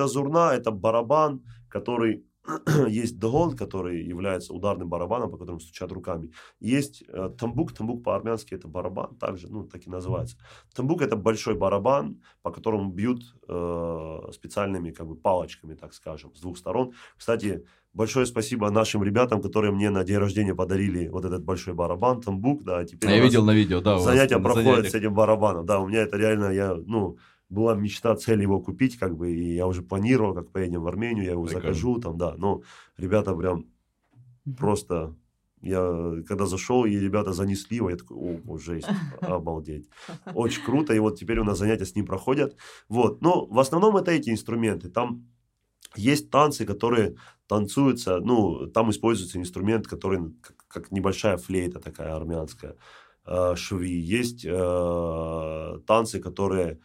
Это зурна, это барабан, который (clears throat) есть дгон, который является ударным барабаном, по которому стучат руками. Есть э, тамбук, тамбук по-армянски это барабан, также, ну, так и называется. Тамбук это большой барабан, по которому бьют э, специальными как бы палочками, так скажем, с двух сторон. Кстати, большое спасибо нашим ребятам, которые мне на день рождения подарили вот этот большой барабан, тамбук, да. Теперь я видел на видео, да. Занятия проходят занятиях. с этим барабаном, да. У меня это реально, я, ну, была мечта, цель его купить, как бы, и я уже планировал, как поедем в Армению, я его Прикольно. закажу, там, да, но ребята прям просто, я когда зашел, и ребята занесли его, я такой, о, жесть, (laughs) обалдеть. Очень круто, и вот теперь у нас занятия с ним проходят, вот, но в основном это эти инструменты, там есть танцы, которые танцуются, ну, там используется инструмент, который как, как небольшая флейта такая армянская, э, шви. Есть э, танцы, которые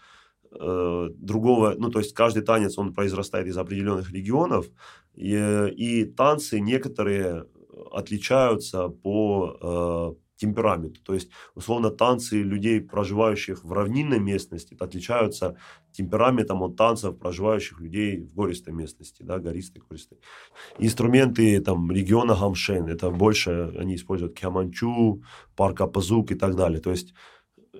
Э, другого, ну, то есть каждый танец, он произрастает из определенных регионов, и, и танцы некоторые отличаются по э, темпераменту. То есть, условно, танцы людей, проживающих в равнинной местности, отличаются темпераментом от танцев, проживающих людей в гористой местности, да, гористой, гористой. Инструменты там региона Гамшен, это больше они используют кяманчу, паркапазук и так далее. То есть,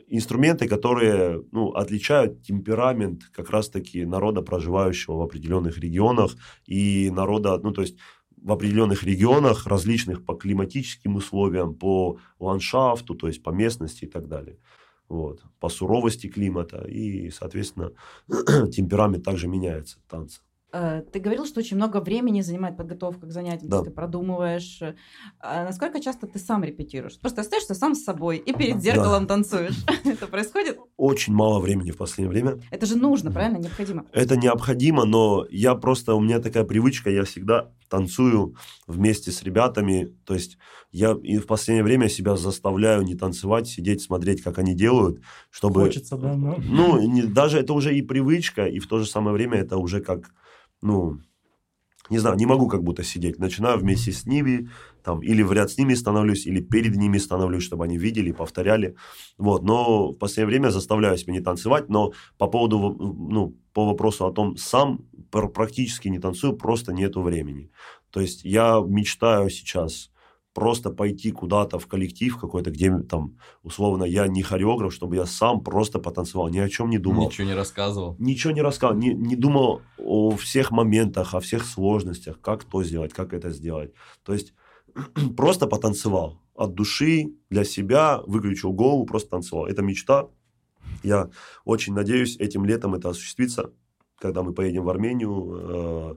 инструменты, которые ну, отличают темперамент как раз-таки народа, проживающего в определенных регионах, и народа, ну, то есть в определенных регионах, различных по климатическим условиям, по ландшафту, то есть по местности и так далее. Вот, по суровости климата, и, соответственно, (clears throat) темперамент также меняется танца. Э, ты говорил, что очень много времени занимает подготовка к занятиям, да. ты продумываешь. А насколько часто ты сам репетируешь? Просто остаешься сам с собой и перед зеркалом да. танцуешь. (laughs) Это происходит? Очень мало времени в последнее время. Это же нужно, правильно? Необходимо. Это необходимо, но я просто, у меня такая привычка, я всегда танцую вместе с ребятами. То есть я и в последнее время себя заставляю не танцевать, сидеть, смотреть, как они делают, чтобы... Хочется, да? Но... Ну, не, даже это уже и привычка, и в то же самое время это уже как ну, не знаю, не могу как будто сидеть. Начинаю вместе с ними, там, или в ряд с ними становлюсь, или перед ними становлюсь, чтобы они видели, повторяли. Вот, но в последнее время заставляю себя не танцевать, но по поводу, ну, по вопросу о том, сам практически не танцую, просто нету времени. То есть я мечтаю сейчас просто пойти куда-то в коллектив какой-то, где там, условно, я не хореограф, чтобы я сам просто потанцевал, ни о чем не думал. Ничего не рассказывал. Ничего не рассказывал, не, не думал о всех моментах, о всех сложностях, как то сделать, как это сделать. То есть (clears throat) просто потанцевал от души, для себя, выключил голову, просто танцевал. Это мечта. Я очень надеюсь, этим летом это осуществится, когда мы поедем в Армению. Э,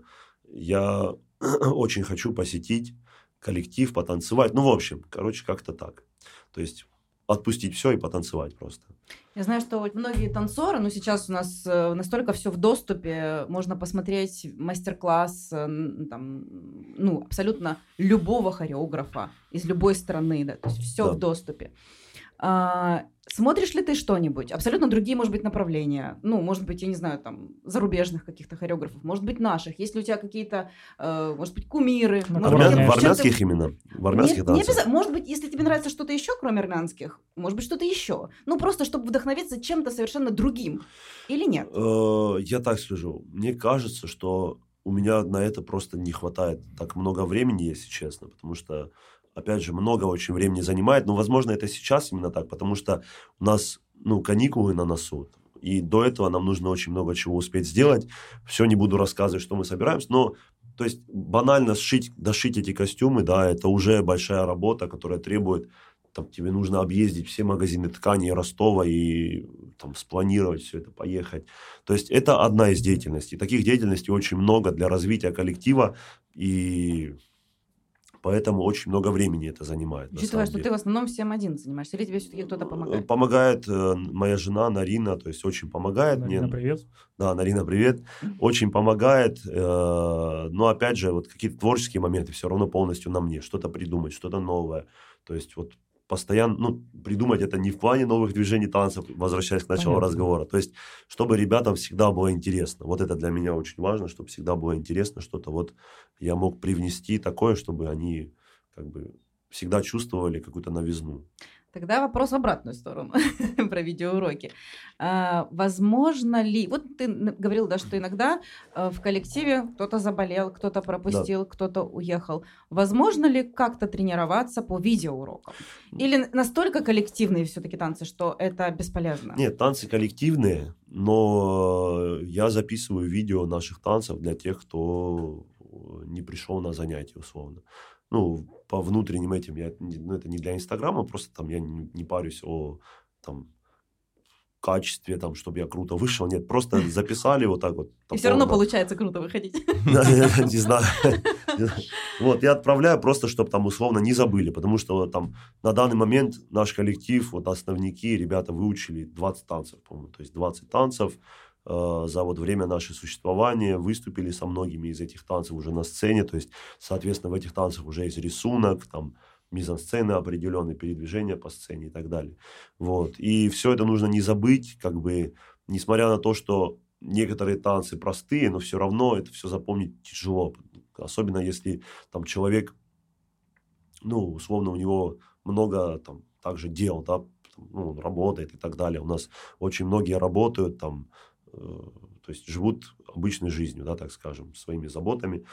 я (clears throat) очень хочу посетить коллектив, потанцевать. Ну, в общем, короче, как-то так. То есть отпустить все и потанцевать просто. Я знаю, что многие танцоры, ну сейчас у нас э, настолько все в доступе, можно посмотреть мастер-класс э, там, ну, абсолютно любого хореографа из любой страны, да, то есть все да. в доступе. А, смотришь ли ты что-нибудь? Абсолютно другие, может быть, направления. Ну, может быть, я не знаю, там, зарубежных каких-то хореографов, может быть, наших. Есть ли у тебя какие-то, э, может быть, кумиры? Ну, может быть, в армянских именно? В армянских не, не обязательно. Может быть, если тебе нравится что-то еще, кроме армянских, может быть, что-то еще. Ну, просто, чтобы вдохновиться чем-то совершенно другим. Или нет? Э, я так скажу. Мне кажется, что у меня на это просто не хватает так много времени, если честно, потому что опять же, много очень времени занимает, но, возможно, это сейчас именно так, потому что у нас, ну, каникулы на носу, и до этого нам нужно очень много чего успеть сделать. Все не буду рассказывать, что мы собираемся, но то есть банально сшить, дошить эти костюмы, да, это уже большая работа, которая требует, там, тебе нужно объездить все магазины тканей Ростова и там спланировать все это, поехать. То есть это одна из деятельностей. Таких деятельностей очень много для развития коллектива и Поэтому очень много времени это занимает. Учитывая, что ты в основном всем один занимаешься, или тебе все-таки кто-то помогает? Помогает э, моя жена Нарина, то есть очень помогает Нарина, мне. привет. Да, Нарина, привет. Очень помогает. Э, но опять же, вот какие-то творческие моменты все равно полностью на мне. Что-то придумать, что-то новое. То есть вот постоянно, ну, придумать это не в плане новых движений танцев, возвращаясь к началу Понятно. разговора. То есть, чтобы ребятам всегда было интересно. Вот это для меня очень важно, чтобы всегда было интересно что-то. Вот я мог привнести такое, чтобы они как бы всегда чувствовали какую-то новизну. Тогда вопрос в обратную сторону (laughs) про видеоуроки. А, возможно ли... Вот ты говорил, да, что иногда э, в коллективе кто-то заболел, кто-то пропустил, да. кто-то уехал. Возможно ли как-то тренироваться по видеоурокам? Или настолько коллективные все-таки танцы, что это бесполезно? Нет, танцы коллективные, но я записываю видео наших танцев для тех, кто не пришел на занятия, условно ну, по внутренним этим, я, ну, это не для Инстаграма, просто там я не, не парюсь о там, качестве, там, чтобы я круто вышел. Нет, просто (laughs) записали вот так вот. И все равно получается круто выходить. (laughs) (laughs) Не знаю. Вот, я отправляю просто, чтобы там условно не забыли, потому что там на данный момент наш коллектив, вот основники, ребята выучили 20 танцев, по-моему, то есть 20 танцев, за вот время нашего существования, выступили со многими из этих танцев уже на сцене, то есть, соответственно, в этих танцах уже есть рисунок, там, мизансцены определенные, передвижения по сцене и так далее. Вот. И все это нужно не забыть, как бы, несмотря на то, что некоторые танцы простые, но все равно это все запомнить тяжело. Особенно если там человек, ну, условно, у него много там также дел, да, ну, он работает и так далее. У нас очень многие работают там Э, то есть живут обычной жизнью, да, так скажем, своими заботами.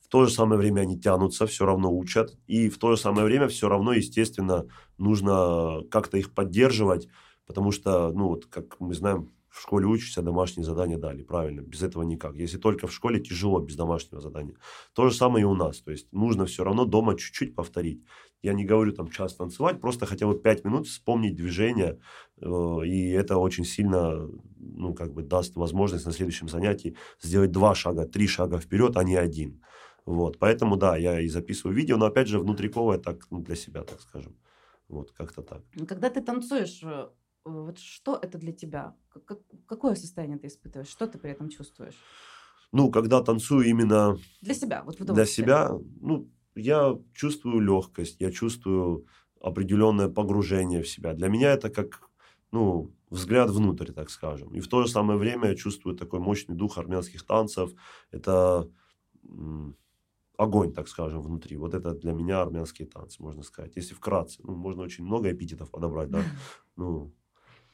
В то же самое время они тянутся, все равно учат. И в то же самое время все равно, естественно, нужно как-то их поддерживать, потому что, ну, вот, как мы знаем, в школе учишься, домашние задания дали, правильно, без этого никак. Если только в школе тяжело без домашнего задания. То же самое и у нас, то есть нужно все равно дома чуть-чуть повторить. Я не говорю там час танцевать, просто хотя бы пять минут вспомнить движение, э, и это очень сильно, ну, как бы даст возможность на следующем занятии сделать два шага, три шага вперед, а не один. Вот, поэтому, да, я и записываю видео, но, опять же, внутриковое так, ну, для себя, так скажем. Вот, как-то так. Когда ты танцуешь, э, вот что это для тебя? Как, какое состояние ты испытываешь? Что ты при этом чувствуешь? Ну, когда танцую именно... Для себя, вот Для себя, ну, я чувствую легкость, я чувствую определенное погружение в себя. Для меня это как, ну, взгляд внутрь, так скажем. И в то же самое время я чувствую такой мощный дух армянских танцев. Это огонь, так скажем, внутри. Вот это для меня армянские танцы, можно сказать. Если вкратце, ну, можно очень много эпитетов подобрать, да. (laughs) Ну,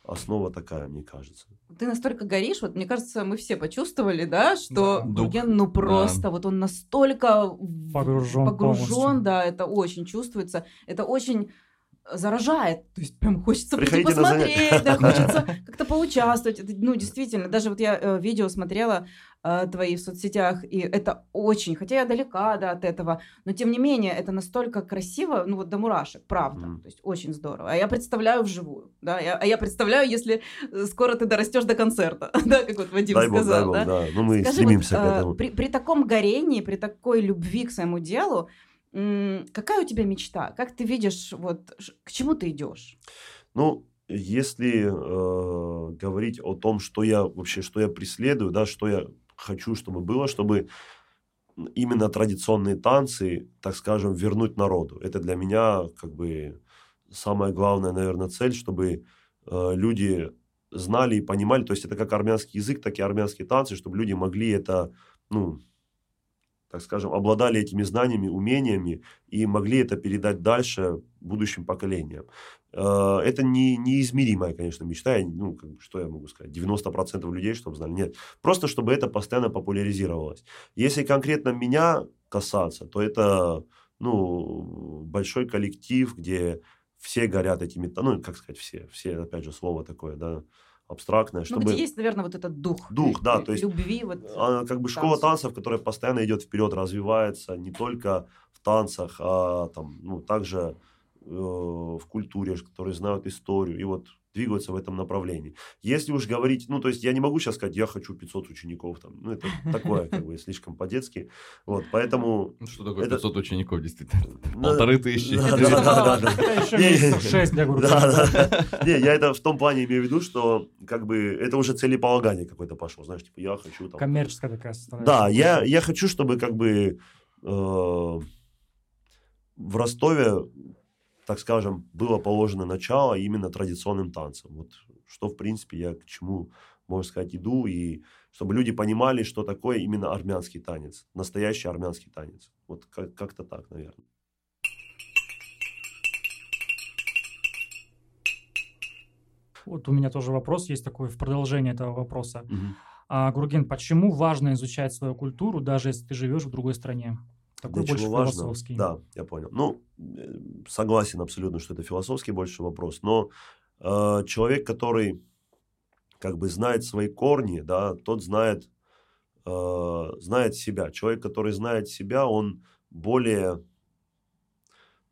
основа такая, мне кажется. Ты настолько горишь, вот мне кажется, мы все почувствовали, да, что да, Гурген, ну просто, да. вот он настолько погружен, погружен да, это очень чувствуется, это очень заражает, то есть прям хочется Приходите посмотреть, да, хочется (laughs) как-то поучаствовать, это, ну действительно, даже вот я э, видео смотрела э, твои в соцсетях, и это очень, хотя я далека да, от этого, но тем не менее это настолько красиво, ну вот до мурашек, правда, mm. то есть очень здорово. А я представляю вживую, да, я, а я представляю, если э, скоро ты дорастешь до концерта, (laughs) да, как вот Вадим дай сказал, бог, дай да. Бог, да, ну мы Скажи, стремимся вот, к этому. При, при таком горении, при такой любви к своему делу, какая у тебя мечта? Как ты видишь, вот к чему ты идешь? Ну, если э, говорить о том, что я вообще, что я преследую, да, что я хочу, чтобы было, чтобы именно традиционные танцы, так скажем, вернуть народу. Это для меня как бы самая главная, наверное, цель, чтобы э, люди знали и понимали, то есть это как армянский язык, так и армянские танцы, чтобы люди могли это, ну, так скажем, обладали этими знаниями, умениями и могли это передать дальше будущим поколениям. Э, это не, неизмеримая, конечно, мечта. Ну, что я могу сказать? 90% людей, чтобы знали. Нет. Просто, чтобы это постоянно популяризировалось. Если конкретно меня касаться, то это ну, большой коллектив, где все горят этими... Ну, как сказать все? Все, опять же, слово такое, да, абстрактное, чтобы... Ну, где есть, наверное, вот этот дух. Дух, да, то есть... Любви, вот... А, как бы школа танцев, которая постоянно идет вперед, развивается не только в танцах, а там, ну, также э, в культуре, которые знают историю. И вот двигаются в этом направлении. Если уж говорить, ну, то есть я не могу сейчас сказать, я хочу 500 учеников, там, ну, это (laughs) такое, как бы, слишком по-детски, вот, поэтому... Ну, что такое 500 учеников, действительно? Полторы тысячи. Да, да, да. Еще шесть для группы. Не, я это в том плане имею в виду, что, как бы, это уже целеполагание какое-то пошло, знаешь, типа, я хочу там... Коммерческая такая составляющая. Да, я, я хочу, чтобы, как бы, э, в Ростове так скажем, было положено начало именно традиционным танцам. Вот что, в принципе, я к чему, можно сказать, иду, и чтобы люди понимали, что такое именно армянский танец, настоящий армянский танец. Вот как- как-то так, наверное. Вот у меня тоже вопрос есть такой в продолжение этого вопроса. Мгм. А, Гурген, почему важно изучать свою культуру, даже если ты живешь в другой стране? Такой Для больше чего важно? философский. Да, я понял. Ну, согласен абсолютно, что это философский больше вопрос. Но э, человек, который как бы знает свои корни, да, тот знает, э, знает себя. Человек, который знает себя, он более,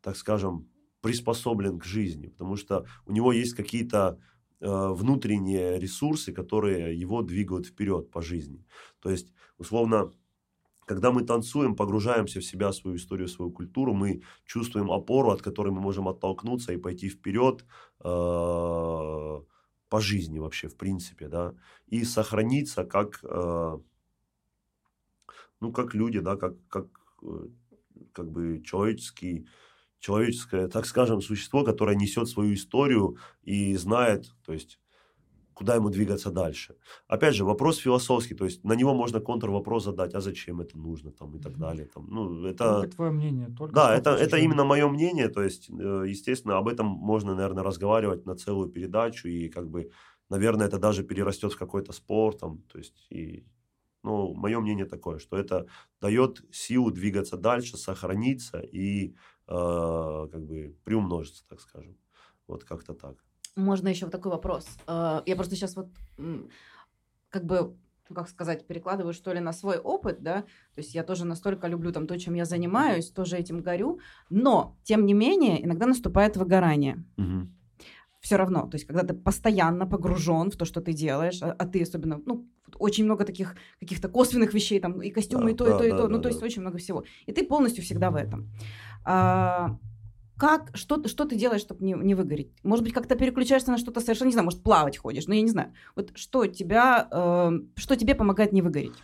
так скажем, приспособлен к жизни, потому что у него есть какие-то э, внутренние ресурсы, которые его двигают вперед по жизни. То есть, условно, когда мы танцуем, погружаемся в себя, свою историю, свою культуру, мы чувствуем опору, от которой мы можем оттолкнуться и пойти вперед э, по жизни вообще, в принципе, да, и сохраниться как, э, ну, как люди, да, как, как, э, как бы человеческий, человеческое, так скажем, существо, которое несет свою историю и знает, то есть, куда ему двигаться дальше. Опять же, вопрос философский, то есть на него можно контрвопрос задать, а зачем это нужно, там, и так далее. Там, ну, это... Только твое мнение. Только Да, это, это именно мое мнение, то есть, э, естественно, об этом можно, наверное, разговаривать на целую передачу, и как бы, наверное, это даже перерастет в какой-то спор, там, то есть, и, ну, мое мнение такое, что это дает силу двигаться дальше, сохраниться и, э, как бы, приумножиться, так скажем. Вот как-то так. Можно еще вот такой вопрос. Э, Я просто сейчас вот как бы ну, как сказать, перекладываю, что ли, на свой опыт, да, то есть я тоже настолько люблю там то, чем я занимаюсь, тоже этим горю, но, тем не менее, иногда наступает выгорание. Мгм. Все равно, то есть когда ты постоянно погружен в то, что ты делаешь, а, а ты особенно, ну, очень много таких каких-то косвенных вещей, там, и костюмы, Да, и то, и да, то, и да, то, ну, да, то есть да. очень много всего. И ты полностью всегда в этом. А, как, что, ты- что ты делаешь, чтобы не, не выгореть? Может быть, как-то переключаешься на что-то совершенно, не знаю, может, плавать ходишь, ну, я не знаю. Вот что тебя, э, что тебе помогает не выгореть?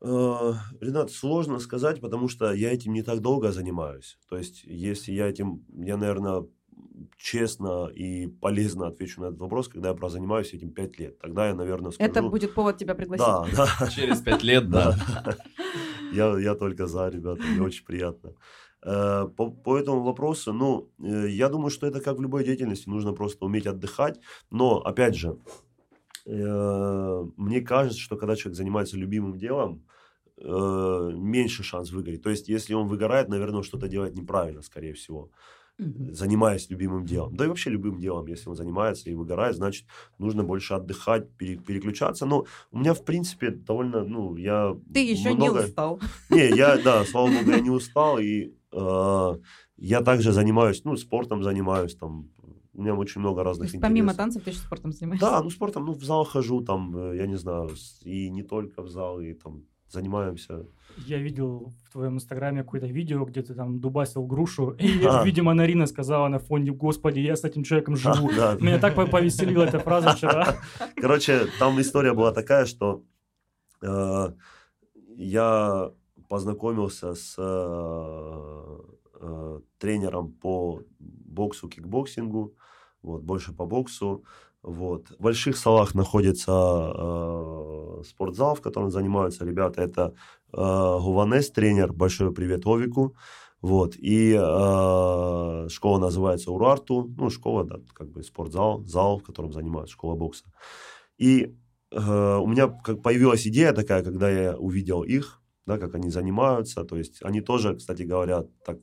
Э, Ренат, сложно сказать, потому что я этим не так долго занимаюсь. То есть, если я этим, я, наверное, честно и полезно отвечу на этот вопрос, когда я прозанимаюсь этим 5 лет. Тогда я, наверное, скажу... Это будет повод тебя пригласить. Да, да. Через пять лет, да. (laughs) Я, я только за, ребята, мне очень приятно. Э, По, по этому вопросу, ну, э, я думаю, что это как в любой деятельности, нужно просто уметь отдыхать. Но, опять же, э, мне кажется, что когда человек занимается любимым делом, меньше шанс выгореть. То есть, если он выгорает, наверное, он что-то делает неправильно, скорее всего занимаясь любимым делом. Да и вообще любым делом, если он занимается и выгорает, значит, нужно больше отдыхать, пере- переключаться. Но у меня, в принципе, довольно, ну, я Ты еще много... не устал. Не, я, да, слава богу, я не устал, и я также занимаюсь, ну, спортом занимаюсь, там, у меня очень много То разных есть помимо интересов. танцев ты еще спортом занимаешься? Да, ну, спортом, ну, в зал хожу, там, э, я не знаю, и не только в зал, и там занимаемся. Я видел в твоем инстаграме какое-то видео, где ты там дубасил грушу, (laughs) и, А. видимо, Нарина сказала на фоне, господи, я с этим человеком (laughs) живу. Да, Меня так по- повеселила эта фраза вчера. Короче, там история была такая, что э, я познакомился с э, тренером по боксу, кикбоксингу, вот, больше по боксу. Вот. В Больших Салах находится э, спортзал, в котором занимаются ребята. Это э, Ованес, тренер. Большой привет Овику. Вот. И э, школа называется Урарту. Ну, школа, да, как бы спортзал, зал, в котором занимаются, школа бокса. И э, у меня как появилась идея такая, когда я увидел их, да, как они занимаются. То есть они тоже, кстати говоря, так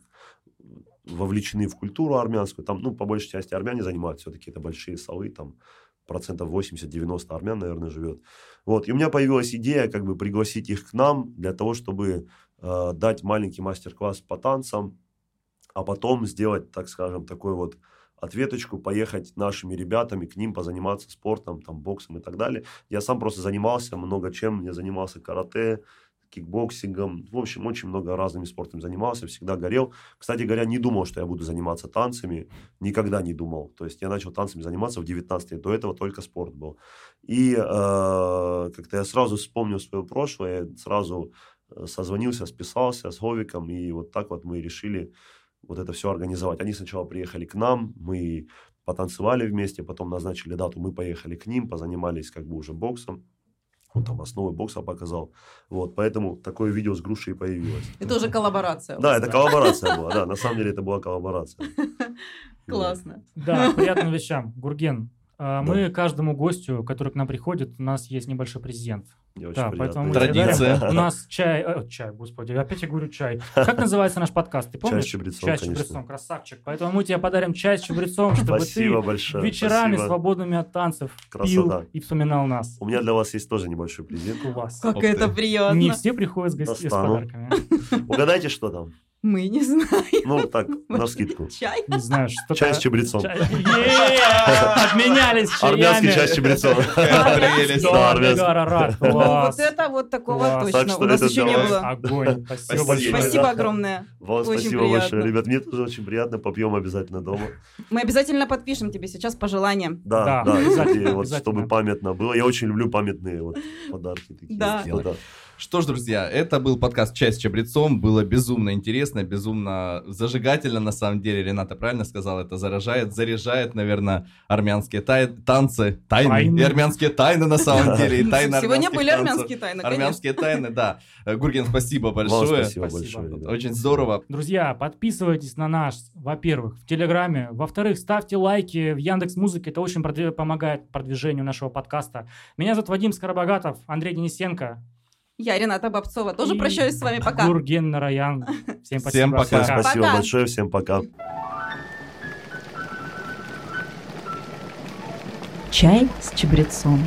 вовлечены в культуру армянскую. Там, ну, по большей части армяне занимаются, все-таки это большие салы, там процентов 80-90 армян, наверное, живет. Вот. И у меня появилась идея как бы пригласить их к нам для того, чтобы э, дать маленький мастер-класс по танцам, а потом сделать, так скажем, такой вот ответочку, поехать нашими ребятами к ним позаниматься спортом, там, боксом и так далее. Я сам просто занимался много чем. Я занимался карате, кикбоксингом. В общем, очень много разными спортами занимался, всегда горел. Кстати говоря, не думал, что я буду заниматься танцами. Никогда не думал. То есть я начал танцами заниматься в 19 лет. До этого только спорт был. И э, как-то я сразу вспомнил свое прошлое, сразу э, созвонился, списался с Овиком, и вот так вот мы решили вот это все организовать. Они сначала приехали к нам, мы потанцевали вместе, потом назначили дату, мы поехали к ним, позанимались как бы уже боксом. Он там основы бокса показал. Вот, поэтому такое видео с грушей и появилось. Это уже коллаборация. Да, это коллаборация была, да, на самом деле это была коллаборация. (laughs) Классно. Да, приятным вещам. Гурген, А, Мы каждому гостю, который к нам приходит, у нас есть небольшой презент. Мне очень Да, приятно. поэтому мы Традиция. У нас чай, э, чай, господи, опять я говорю чай. Как называется наш подкаст? Ты помнишь? с чабрецом, Чай с конечно. чабрецом, красавчик. Поэтому мы тебе подарим чай с чабрецом, чтобы Спасибо ты большое. вечерами спасибо. свободными от танцев Красота. пил и вспоминал нас. У меня для вас есть тоже небольшой презент. У вас. Как Ух это ты. приятно. Не все приходят с, гостей, с подарками. Угадайте, что там? Мы не знаем. Ну, так, (laughs) на скидку. Чай? Не знаю, что Чай с чабрецом. (laughs) Обменялись чаями. Армянский чай с чабрецом. Вот это вот такого точно. У нас еще не было. Огонь. (laughs) Спасибо большое. Спасибо огромное. Вам спасибо большое. Ребят, мне тоже очень приятно. Попьем обязательно дома. Мы обязательно подпишем тебе сейчас пожелания. Да, Да, чтобы памятно было. Я очень люблю памятные вот подарки такие. Да. Что ж, друзья, это был подкаст «Часть с чабрецом». Было безумно интересно, безумно зажигательно, на самом деле. Рената правильно сказала, это заражает, заряжает, наверное, армянские тай- танцы, тайны, Тайны. и армянские тайны на самом деле, и тайны Сегодня были танцев. армянские тайны, конечно. Армянские тайны, да. Гурген, спасибо Вам большое. спасибо Спасибо. большое. Очень здорово. Друзья, подписывайтесь на нас, во-первых, в Телеграме, во-вторых, ставьте лайки в Яндекс Музыке, это очень продви- помогает продвижению нашего подкаста. Меня зовут Вадим Скоробогатов, Андрей Денисенко, Я Рената Бобцова. Тоже И прощаюсь с вами. Пока. Гурген Нараян. (laughs) Всем спасибо. Всем пока. Всем спасибо Пока. большое. Всем пока. Чай с чабрецом.